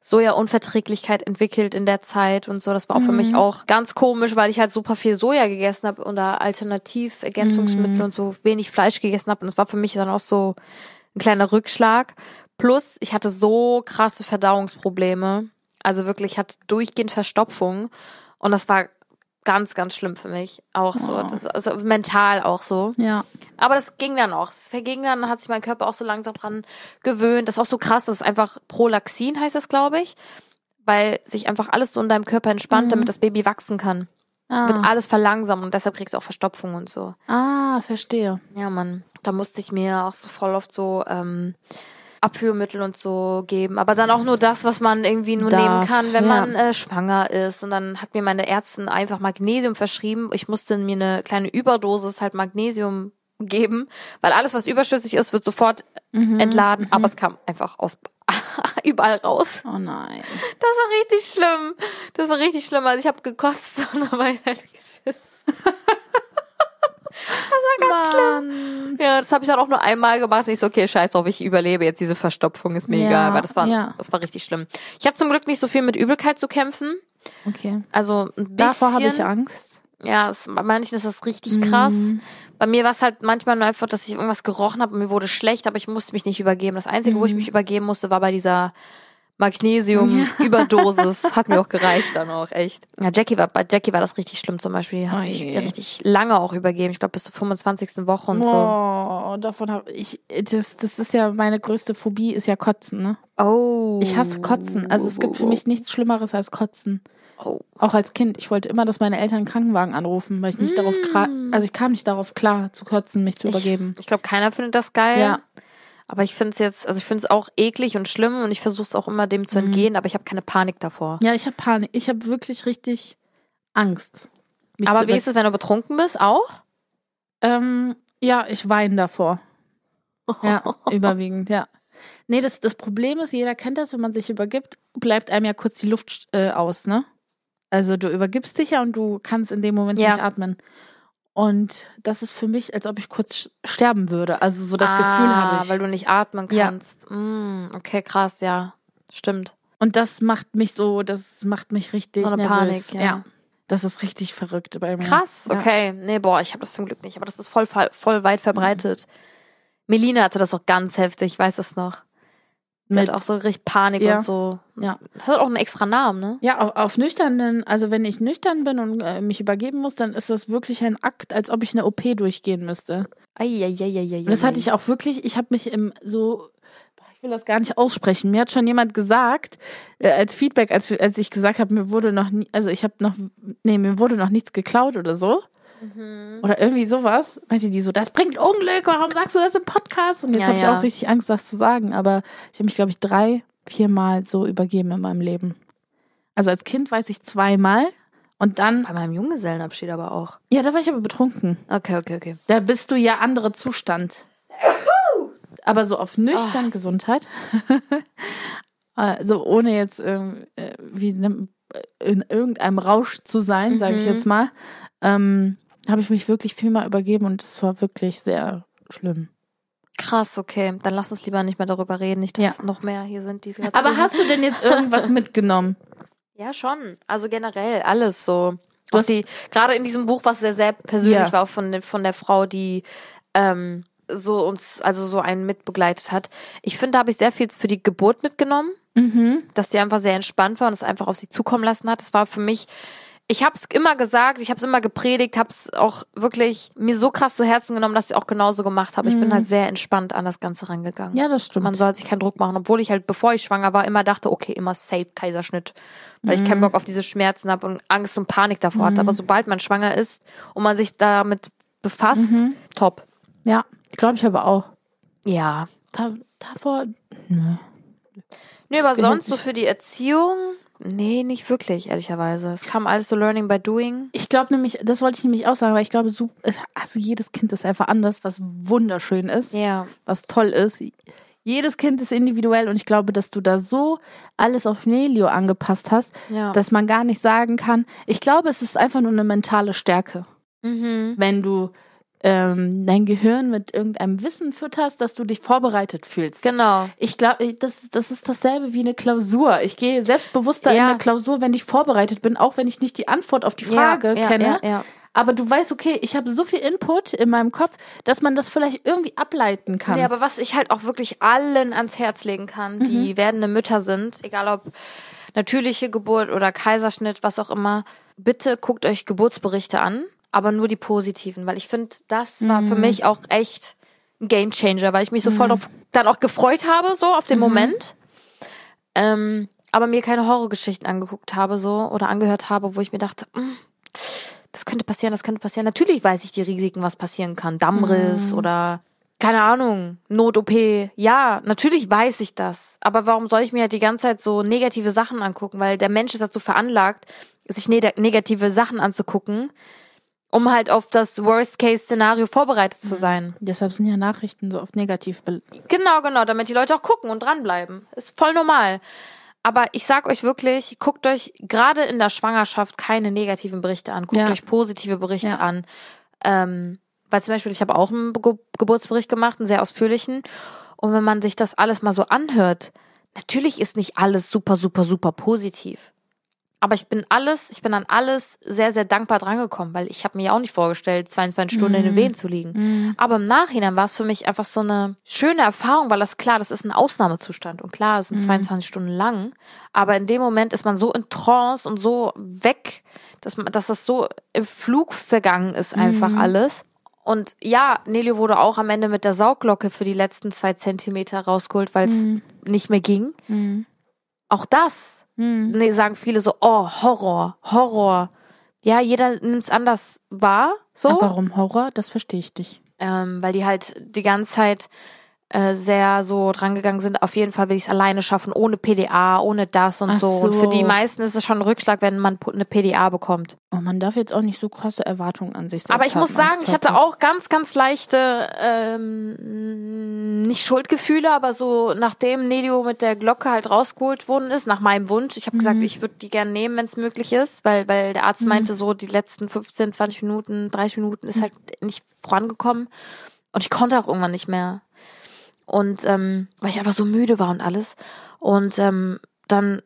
Soja-Unverträglichkeit entwickelt in der Zeit und so. Das war auch für mich auch ganz komisch, weil ich halt super viel Soja gegessen habe oder Alternativergänzungsmittel und so wenig Fleisch gegessen habe. Und das war für mich dann auch so ein kleiner Rückschlag. Plus, ich hatte so krasse Verdauungsprobleme. Also wirklich, ich hatte durchgehend Verstopfung. Und das war ganz, ganz schlimm für mich. Auch so. Das, also mental auch so. Ja. Aber das ging dann auch. Es verging dann, hat sich mein Körper auch so langsam dran gewöhnt. Das ist auch so krass, das ist einfach Prolaxin heißt das, glaube ich. Weil sich einfach alles so in deinem Körper entspannt, damit das Baby wachsen kann. Wird Ah, alles verlangsamt und deshalb kriegst du auch Verstopfung und so. ah verstehe. Ja, Mann. Da musste ich mir auch so voll oft so ähm, Abführmittel und so geben. Aber dann auch nur das, was man irgendwie nur Darf, nehmen kann, wenn ja. man äh, schwanger ist. Und dann hat mir meine Ärztin einfach Magnesium verschrieben. Ich musste mir eine kleine Überdosis halt Magnesium geben, weil alles, was überschüssig ist, wird sofort Mhm. entladen. Aber es kam einfach aus überall raus. Oh nein. Das war richtig schlimm. Das war richtig schlimm. Also ich habe gekotzt und dabei halt geschissen. Ganz schlimm. Ja, das habe ich dann auch nur einmal gemacht. Ich so, okay, scheiß drauf, ich überlebe jetzt diese Verstopfung, ist mir Ja, egal, weil das war, ja. das war richtig schlimm. Ich habe zum Glück nicht so viel mit Übelkeit zu kämpfen. Okay. Also ein bisschen. Davor habe ich Angst. Ja, es, bei manchen ist das richtig krass. Mhm. Bei mir war es halt manchmal nur einfach, dass ich irgendwas gerochen habe und mir wurde schlecht, aber ich musste mich nicht übergeben. Das Einzige, wo ich Mhm. mich übergeben musste, war bei dieser Magnesium-Überdosis. Hat mir auch gereicht dann auch, echt. Ja, Jackie war, bei Jackie war das richtig schlimm zum Beispiel. Die hat Oh sich je. richtig lange auch übergeben. Ich glaube, bis zur 25. Woche und so. Oh, davon habe ich. Das, das ist ja meine größte Phobie, ist ja Kotzen, ne? Oh. Ich hasse Kotzen. Also es gibt für mich nichts Schlimmeres als Kotzen. Oh. Auch als Kind. Ich wollte immer, dass meine Eltern einen Krankenwagen anrufen, weil ich nicht darauf klar, also ich kam nicht darauf klar, zu kotzen, mich zu übergeben. Ich glaube, keiner findet das geil. Ja. Aber ich finde es jetzt, also ich finde es auch eklig und schlimm und ich versuche es auch immer dem Mhm. zu entgehen, aber ich habe keine Panik davor. Ja, ich habe Panik. Ich habe wirklich richtig Angst. aber wie ist es, wenn du betrunken bist? Auch? Ähm, ja, ich weine davor. Ja, überwiegend, ja. Nee, das, das Problem ist, jeder kennt das, wenn man sich übergibt, bleibt einem ja kurz die Luft äh, aus, ne? Also du übergibst dich ja und du kannst in dem Moment Ja. nicht atmen. Und das ist für mich, als ob ich kurz sterben würde. Also so das ah, Gefühl habe ich. weil du nicht atmen Ja. kannst. Mm, okay, krass, ja. Stimmt. Und das macht mich so, das macht mich richtig So eine nervös. Panik, ja. Das ist richtig verrückt bei mir. Krass, Ja. okay. Nee, boah, ich habe das zum Glück nicht, aber das ist voll, voll, voll weit verbreitet. Melina hatte das auch ganz heftig, ich weiß es noch. Mit, auch so richtig Panik Ja. und so. ja. Das hat auch einen extra Namen, ne? Ja, auf, auf nüchternen, also wenn ich nüchtern bin und äh, mich übergeben muss, dann ist das wirklich ein Akt, als ob ich eine OP durchgehen müsste. Eieieiei. Das hatte ich auch wirklich, ich habe mich im so, ich will das gar nicht aussprechen. Mir hat schon jemand gesagt, äh, als Feedback, als, als ich gesagt habe, mir wurde noch nie, also ich habe noch, nee, mir wurde noch nichts geklaut oder so. Mhm. Oder irgendwie sowas. Meinte die so, das bringt Unglück, warum sagst du das im Podcast? Und jetzt Ja, habe ich ja. auch richtig Angst, das zu sagen. Aber ich habe mich, glaube ich, drei, viermal so übergeben in meinem Leben. Also als Kind weiß ich zweimal. Und dann, Bei meinem Junggesellenabschied aber auch. ja, da war ich aber betrunken. Okay, okay, okay. Da bist du ja andere Zustand. Aber so auf nüchtern Ah. Gesundheit. also ohne jetzt ähm, äh, in irgendeinem Rausch zu sein, sage ich Mhm. jetzt mal, ähm, habe ich mich wirklich viel mal übergeben und es war wirklich sehr schlimm. Krass, okay. Dann lass uns lieber nicht mehr darüber reden, nicht, dass Ja. noch mehr hier sind, die gerade Aber hast du denn jetzt irgendwas mitgenommen? Ja, schon. Also generell alles so. Du hast- die, gerade in diesem Buch, was sehr, sehr persönlich Ja. war, von, der- von der Frau, die ähm, so uns, also so einen mitbegleitet hat. Ich finde, da habe ich sehr viel für die Geburt mitgenommen, Mhm. dass sie einfach sehr entspannt war und es einfach auf sie zukommen lassen hat. Das war für mich, ich habe es immer gesagt, ich habe es immer gepredigt, habe es auch wirklich mir so krass zu Herzen genommen, dass ich auch genauso gemacht habe. Ich bin halt sehr entspannt an das Ganze rangegangen. Ja, das stimmt. Man soll sich keinen Druck machen, obwohl ich halt, bevor ich schwanger war, immer dachte, okay, immer safe Kaiserschnitt, weil ich keinen Bock auf diese Schmerzen habe und Angst und Panik davor hatte. Aber sobald man schwanger ist und man sich damit befasst, top. ja, glaube ich aber auch. Ja. Da, davor, nö. Nee, aber sonst so für die Erziehung, nee, nicht wirklich, ehrlicherweise. Es kam alles so Learning by Doing. Ich glaube nämlich, das wollte ich nämlich auch sagen, weil ich glaube, so, also jedes Kind ist einfach anders, was wunderschön ist. Ja. was toll ist. Jedes Kind ist individuell und ich glaube, dass du da so alles auf Nelio angepasst hast, Ja. dass man gar nicht sagen kann. Ich glaube, es ist einfach nur eine mentale Stärke, mhm. wenn du ähm, dein Gehirn mit irgendeinem Wissen fütterst, dass du dich vorbereitet fühlst. Genau. Ich glaube, das, das ist dasselbe wie eine Klausur. Ich gehe selbstbewusster Ja. in eine Klausur, wenn ich vorbereitet bin, auch wenn ich nicht die Antwort auf die Frage ja, kenne. Ja, ja. Aber du weißt, okay, ich habe so viel Input in meinem Kopf, dass man das vielleicht irgendwie ableiten kann. Ja, aber was ich halt auch wirklich allen ans Herz legen kann, die werdende Mütter sind, egal ob natürliche Geburt oder Kaiserschnitt, was auch immer, bitte guckt euch Geburtsberichte an, aber nur die positiven, weil ich finde, das war für mich auch echt ein Game Changer, weil ich mich so voll drauf dann auch gefreut habe, so auf den Moment. Ähm, aber mir keine Horrorgeschichten angeguckt habe, so, oder angehört habe, wo ich mir dachte, "Mm, das könnte passieren, das könnte passieren. Natürlich weiß ich die Risiken, was passieren kann. Dammriss oder keine Ahnung, Not-OP. Ja, natürlich weiß ich das. Aber warum soll ich mir halt die ganze Zeit so negative Sachen angucken? Weil der Mensch ist dazu veranlagt, sich ne negative Sachen anzugucken, um halt auf das Worst-Case-Szenario vorbereitet zu sein. Deshalb sind ja Nachrichten so oft negativ. Genau, genau, damit die Leute auch gucken und dranbleiben. Ist voll normal. Aber ich sag euch wirklich, guckt euch gerade in der Schwangerschaft keine negativen Berichte an. Guckt Ja. euch positive Berichte Ja. an. Ähm, weil zum Beispiel, ich habe auch einen Ge Geburtsbericht gemacht, einen sehr ausführlichen. Und wenn man sich das alles mal so anhört, natürlich ist nicht alles super, super, super positiv. Aber ich bin alles, ich bin an alles sehr, sehr dankbar drangekommen, weil ich habe mir ja auch nicht vorgestellt, 22 Stunden in den Wehen zu liegen. Aber im Nachhinein war es für mich einfach so eine schöne Erfahrung, weil das klar, das ist ein Ausnahmezustand. Und klar, es sind 22 Stunden lang. Aber in dem Moment ist man so in Trance und so weg, dass man, dass das so im Flug vergangen ist, einfach alles. Und ja, Nelio wurde auch am Ende mit der Saugglocke für die letzten zwei Zentimeter rausgeholt, weil es nicht mehr ging. Auch das nee, sagen viele so, oh, Horror, Horror. Ja, jeder nimmt es anders wahr, so. Aber warum Horror? Das verstehe ich nicht. Ähm, weil die halt die ganze Zeit äh, sehr so drangegangen sind, auf jeden Fall will ich es alleine schaffen, ohne PDA, ohne das und Ach so. Und für so. die meisten ist es schon ein Rückschlag, wenn man eine PDA bekommt. Oh, man darf jetzt auch nicht so krasse Erwartungen an sich selbst Aber ich haben muss sagen, ich hatte auch ganz, ganz leichte, ähm, nicht Schuldgefühle, aber so nachdem Nelio mit der Glocke halt rausgeholt worden ist, nach meinem Wunsch. Ich habe gesagt, ich würde die gerne nehmen, wenn es möglich ist, weil, weil der Arzt meinte so, die letzten 15, 20 Minuten, 30 Minuten ist halt nicht vorangekommen. Und ich konnte auch irgendwann nicht mehr. Und ähm, weil ich einfach so müde war und alles. Und ähm, dann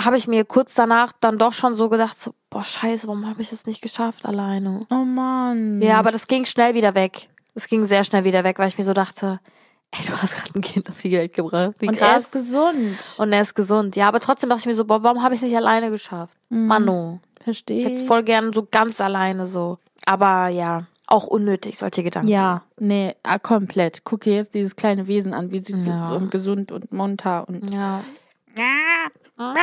habe ich mir kurz danach dann doch schon so gedacht, so, boah, scheiße, warum habe ich es nicht geschafft alleine? Oh Mann. Ja, aber das ging schnell wieder weg. Es ging sehr schnell wieder weg, weil ich mir so dachte, ey, du hast gerade ein Kind auf die Welt gebracht. Wie Und er krass. ist gesund. und er ist gesund. Ja, aber trotzdem dachte ich mir so, boah, warum habe ich es nicht alleine geschafft? Mhm. Mano. Ich Verstehe. hätte es voll gern so ganz alleine so. Aber ja, auch unnötig, solche Gedanken. Ja, nee, ah, komplett. Guck dir jetzt dieses kleine Wesen an, wie süß es Ja. ist und gesund und munter und Ja. Ball.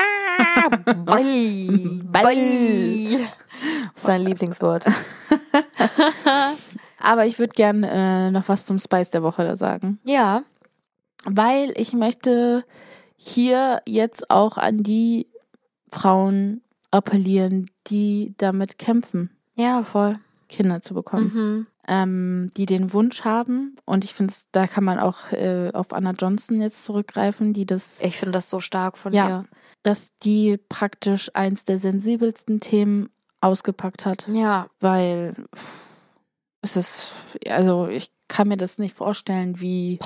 Ball. Sein Lieblingswort. Aber ich würde gern äh, noch was zum Spice der Woche da sagen. Ja. Weil ich möchte hier jetzt auch an die Frauen appellieren, die damit kämpfen, Ja, voll. Kinder zu bekommen. Mhm. Ähm, die den Wunsch haben. Und ich finde, da kann man auch äh, auf Anna Johnson jetzt zurückgreifen, die das Ich finde das so stark von Ja. ihr. dass die praktisch eins der sensibelsten Themen ausgepackt hat, Ja. weil es ist, also ich kann mir das nicht vorstellen, wie,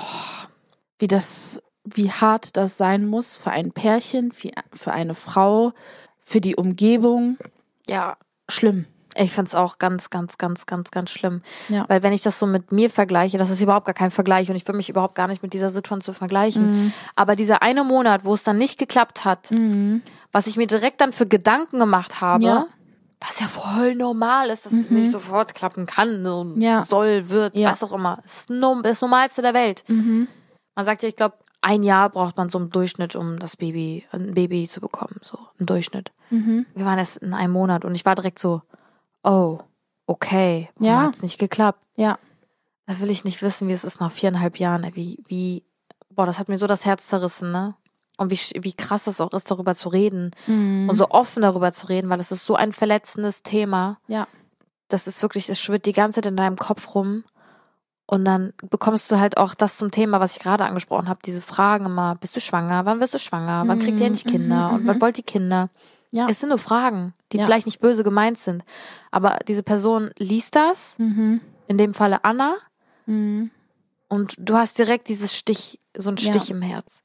wie das, wie hart das sein muss für ein Pärchen, für, für eine Frau, für die Umgebung. Ja. Schlimm. Ich find's auch ganz, ganz, ganz, ganz, ganz schlimm. Ja. Weil wenn ich das so mit mir vergleiche, das ist überhaupt gar kein Vergleich und ich will mich überhaupt gar nicht mit dieser Situation vergleichen. Aber dieser eine Monat, wo es dann nicht geklappt hat, Mhm. was ich mir direkt dann für Gedanken gemacht habe, Ja. was ja voll normal ist, dass es nicht sofort klappen kann, so Ja. soll, wird, was auch immer. Das das Normalste der Welt. Mhm. Man sagt ja, ich glaube, ein Jahr braucht man so im Durchschnitt, um das Baby, ein Baby zu bekommen, so im Durchschnitt. Mhm. Wir waren erst in einem Monat und ich war direkt so, oh, okay, warum Ja. hat's nicht geklappt? Ja. Da will ich nicht wissen, wie es ist nach viereinhalb Jahren, wie, wie, boah, das hat mir so das Herz zerrissen, ne? Und wie, wie krass es auch ist, darüber zu reden Mhm. und so offen darüber zu reden, weil es ist so ein verletzendes Thema. Ja. Das ist wirklich, es schwirrt die ganze Zeit in deinem Kopf rum. Und dann bekommst du halt auch das zum Thema, was ich gerade angesprochen habe, diese Fragen immer, bist du schwanger? Wann wirst du schwanger? Wann kriegt ihr endlich Mhm, Kinder? mhm, Und wann wollt ihr Kinder? Ja. Es sind nur Fragen, die Ja. vielleicht nicht böse gemeint sind. Aber diese Person liest das Mhm. in dem Falle Anna, Mhm. und du hast direkt dieses Stich, so ein Ja. Stich im Herz.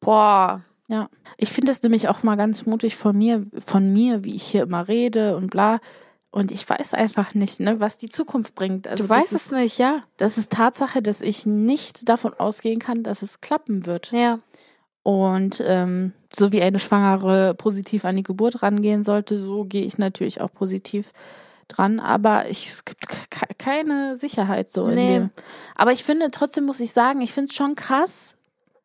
Boah. Ja, ich finde es nämlich auch mal ganz mutig von mir, von mir, wie ich hier immer rede und bla. Und ich weiß einfach nicht, ne, was die Zukunft bringt. Also Du weißt das es ist, nicht, ja? Das ist Tatsache, dass ich nicht davon ausgehen kann, dass es klappen wird. Ja. Und ähm, so wie eine Schwangere positiv an die Geburt rangehen sollte, so gehe ich natürlich auch positiv dran. Aber ich, es gibt ke- keine Sicherheit so in Nee. dem. Aber ich finde, trotzdem muss ich sagen, ich finde es schon krass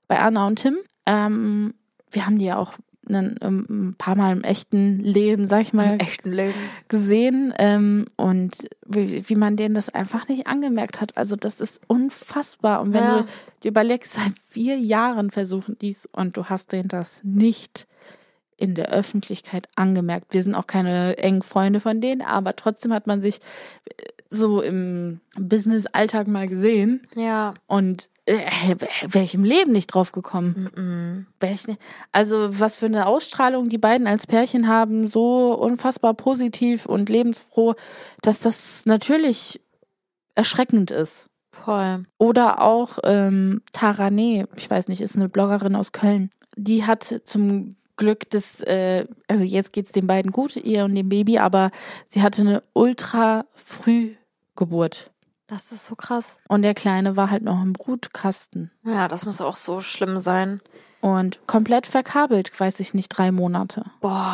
bei Anna und Tim. Ähm, wir haben die ja auch einen, ähm, ein paar Mal im echten Leben, sag ich mal, Im echten Leben. gesehen ähm, und wie, wie man denen das einfach nicht angemerkt hat. Also das ist unfassbar. Und wenn Ja. du dir überlegst, seit vier Jahren versuchen dies und du hast denen das nicht in der Öffentlichkeit angemerkt. Wir sind auch keine engen Freunde von denen, aber trotzdem hat man sich so im Business-Alltag mal gesehen Ja. und äh, wäre ich im Leben nicht drauf gekommen. Ich nicht- Also was für eine Ausstrahlung die beiden als Pärchen haben, so unfassbar positiv und lebensfroh, dass das natürlich erschreckend ist. Voll. Oder auch ähm, Tarane, ich weiß nicht, ist eine Bloggerin aus Köln. Die hat zum Glück das, äh, also jetzt geht's den beiden gut, ihr und dem Baby, aber sie hatte eine ultra Frühgeburt. Das ist so krass. Und der Kleine war halt noch im Brutkasten. Ja, das muss auch so schlimm sein. Und komplett verkabelt, weiß ich nicht, drei Monate. Boah.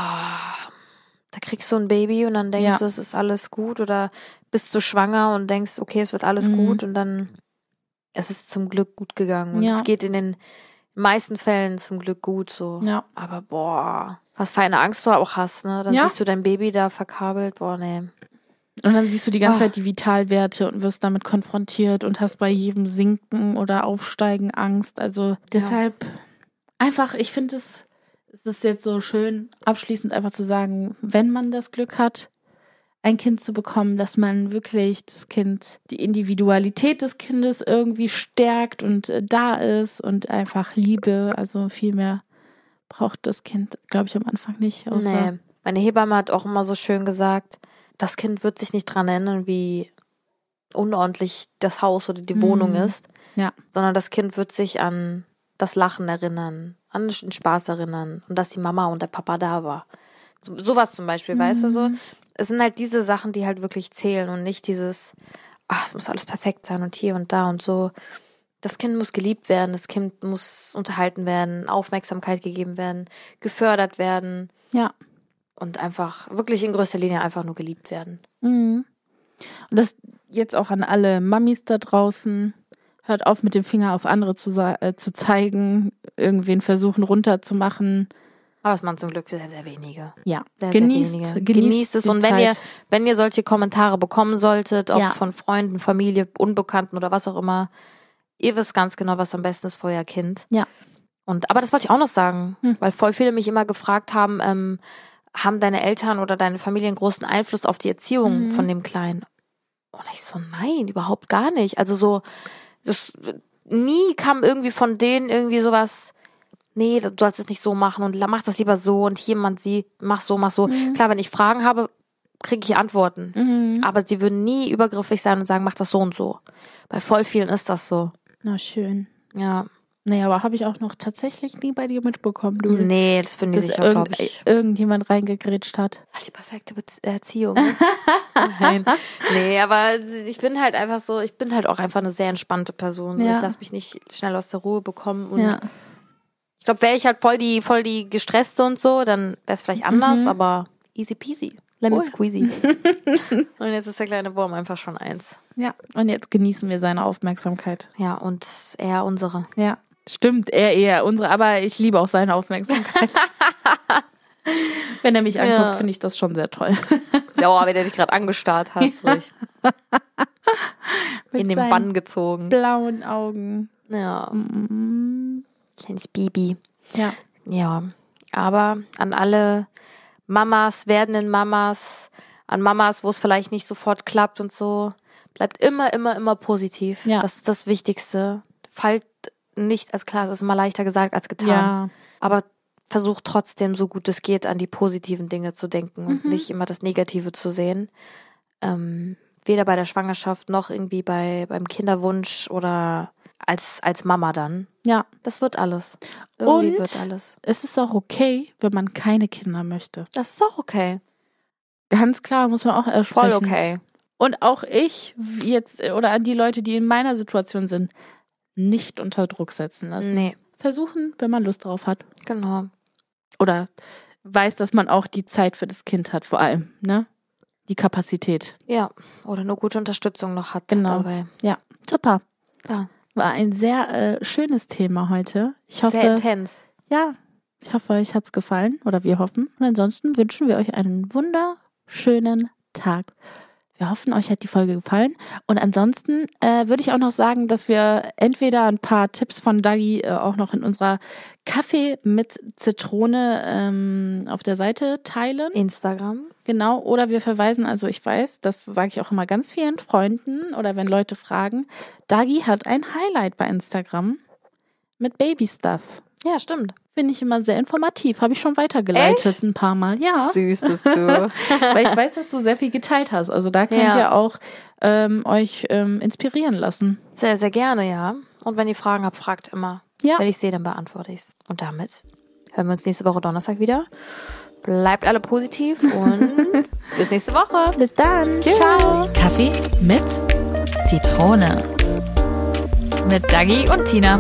Da kriegst du ein Baby und dann denkst Ja. du, es ist alles gut oder bist du schwanger und denkst, okay, es wird alles Mhm. gut und dann es ist zum Glück gut gegangen und Ja. es geht in den meisten Fällen zum Glück gut so. Ja. Aber boah, was für eine Angst du auch hast, ne? Dann Ja. siehst du dein Baby da verkabelt, boah, nee. Und dann siehst du die ganze Ah. Zeit die Vitalwerte und wirst damit konfrontiert und hast bei jedem Sinken oder Aufsteigen Angst. Also deshalb einfach, ich finde es, es ist jetzt so schön, abschließend einfach zu sagen, wenn man das Glück hat, ein Kind zu bekommen, dass man wirklich das Kind, die Individualität des Kindes irgendwie stärkt und äh, da ist und einfach Liebe. Also viel mehr braucht das Kind, glaube ich, am Anfang nicht. Außer Nee. Meine Hebamme hat auch immer so schön gesagt, das Kind wird sich nicht dran erinnern, wie unordentlich das Haus oder die Wohnung Mhm. ist, Ja. sondern das Kind wird sich an das Lachen erinnern, an den Spaß erinnern und dass die Mama und der Papa da war. So, sowas zum Beispiel, weißt du so? Es sind halt diese Sachen, die halt wirklich zählen und nicht dieses, ach, es muss alles perfekt sein und hier und da und so. Das Kind muss geliebt werden, das Kind muss unterhalten werden, Aufmerksamkeit gegeben werden, gefördert werden Ja. und einfach wirklich in größter Linie einfach nur geliebt werden. Mhm. Und das jetzt auch an alle Mamis da draußen. Hört auf, mit dem Finger auf andere zu, äh, zu zeigen, irgendwen versuchen runterzumachen. Aber es machen zum Glück sehr, sehr wenige. Ja, Sehr, sehr genießt, wenige. genießt, Genießt es. Und wenn Zeit. ihr, wenn ihr solche Kommentare bekommen solltet, auch Ja. von Freunden, Familie, Unbekannten oder was auch immer, ihr wisst ganz genau, was am besten ist für euer Kind. Ja. Und aber das wollte ich auch noch sagen, Hm. weil voll viele mich immer gefragt haben, ähm, haben deine Eltern oder deine Familie einen großen Einfluss auf die Erziehung Mhm. von dem Kleinen? Und ich so, nein, überhaupt gar nicht. Also so, das, nie kam irgendwie von denen irgendwie sowas, nee, du sollst es nicht so machen und mach das lieber so und hier man sie, mach so, mach so. Mhm. Klar, wenn ich Fragen habe, kriege ich Antworten. Mhm. Aber sie würden nie übergriffig sein und sagen, mach das so und so. Bei voll vielen ist das so. Na schön. Ja. Nee, aber habe ich auch noch tatsächlich nie bei dir mitbekommen, du. Nee, das finden die dass sich auch, glaube irgend, ich. irgendjemand reingegrätscht hat. Das ist die perfekte Be Erziehung. ne? Nein. Nee, aber ich bin halt einfach so, ich bin halt auch einfach eine sehr entspannte Person. So, Ja. Ich lasse mich nicht schnell aus der Ruhe bekommen. Und Ja. Ich glaube, wäre ich halt voll die, voll die gestresste und so, dann wäre es vielleicht anders, Mhm. aber easy peasy. Lemon Cool. squeezy. und jetzt ist der kleine Wurm einfach schon eins. Ja. Und jetzt genießen wir seine Aufmerksamkeit. Ja, und er unsere. Ja. Stimmt, er eher unsere, aber ich liebe auch seine Aufmerksamkeit. Wenn er mich anguckt, Ja. finde ich das schon sehr toll. Oh, wenn er dich gerade angestarrt hat, so ich in den Bann gezogen. blauen Augen. Ja, Mm, kleines Bibi. Ja. Ja, aber an alle Mamas, werdenden Mamas, an Mamas, wo es vielleicht nicht sofort klappt und so, bleibt immer, immer, immer positiv. Ja. Das ist das Wichtigste. Fallt nicht, als klar, es ist immer leichter gesagt als getan. Ja. Aber versucht trotzdem, so gut es geht, an die positiven Dinge zu denken und Mhm. nicht immer das Negative zu sehen. Ähm, Weder bei der Schwangerschaft noch irgendwie bei beim Kinderwunsch oder als als Mama dann. Ja. Das wird alles. Irgendwie Und wird alles. Es ist auch okay, wenn man keine Kinder möchte. Das ist auch okay. Ganz klar, muss man auch ersprechen. Voll okay. Und auch ich jetzt oder an die Leute, die in meiner Situation sind, nicht unter Druck setzen lassen. Nee, Versuchen, wenn man Lust drauf hat. genau. Oder weiß, dass man auch die Zeit für das Kind hat, vor allem, ne? Die Kapazität. Ja, oder eine gute Unterstützung noch hat Genau. dabei. Ja, super. Ja. War ein sehr äh, schönes Thema heute. Ich hoffe, Sehr intens. ja, ich hoffe, euch hat's gefallen oder wir hoffen. Und ansonsten wünschen wir euch einen wunderschönen Tag. Wir hoffen, euch hat die Folge gefallen. Und ansonsten äh, würde ich auch noch sagen, dass wir entweder ein paar Tipps von Dagi äh, auch noch in unserer Kaffee mit Zitrone ähm, auf der Seite teilen. Instagram. Genau, oder wir verweisen, also ich weiß, das sage ich auch immer ganz vielen Freunden oder wenn Leute fragen, Dagi hat ein Highlight bei Instagram mit Baby Stuff. Ja, stimmt. Finde ich immer sehr informativ. Habe ich schon weitergeleitet Echt? ein paar Mal. Ja, Süß bist du. weil ich weiß, dass du sehr viel geteilt hast. Also da könnt Ja. ihr auch ähm, euch ähm, inspirieren lassen. sehr, sehr gerne, ja. Und wenn ihr Fragen habt, fragt immer. Ja. Wenn ich sehe, dann beantworte ich's. Und damit hören wir uns nächste Woche Donnerstag wieder. Bleibt alle positiv und bis nächste Woche. Bis dann. Tschüss. Ciao. Kaffee mit Zitrone. Mit Dagi und Tina.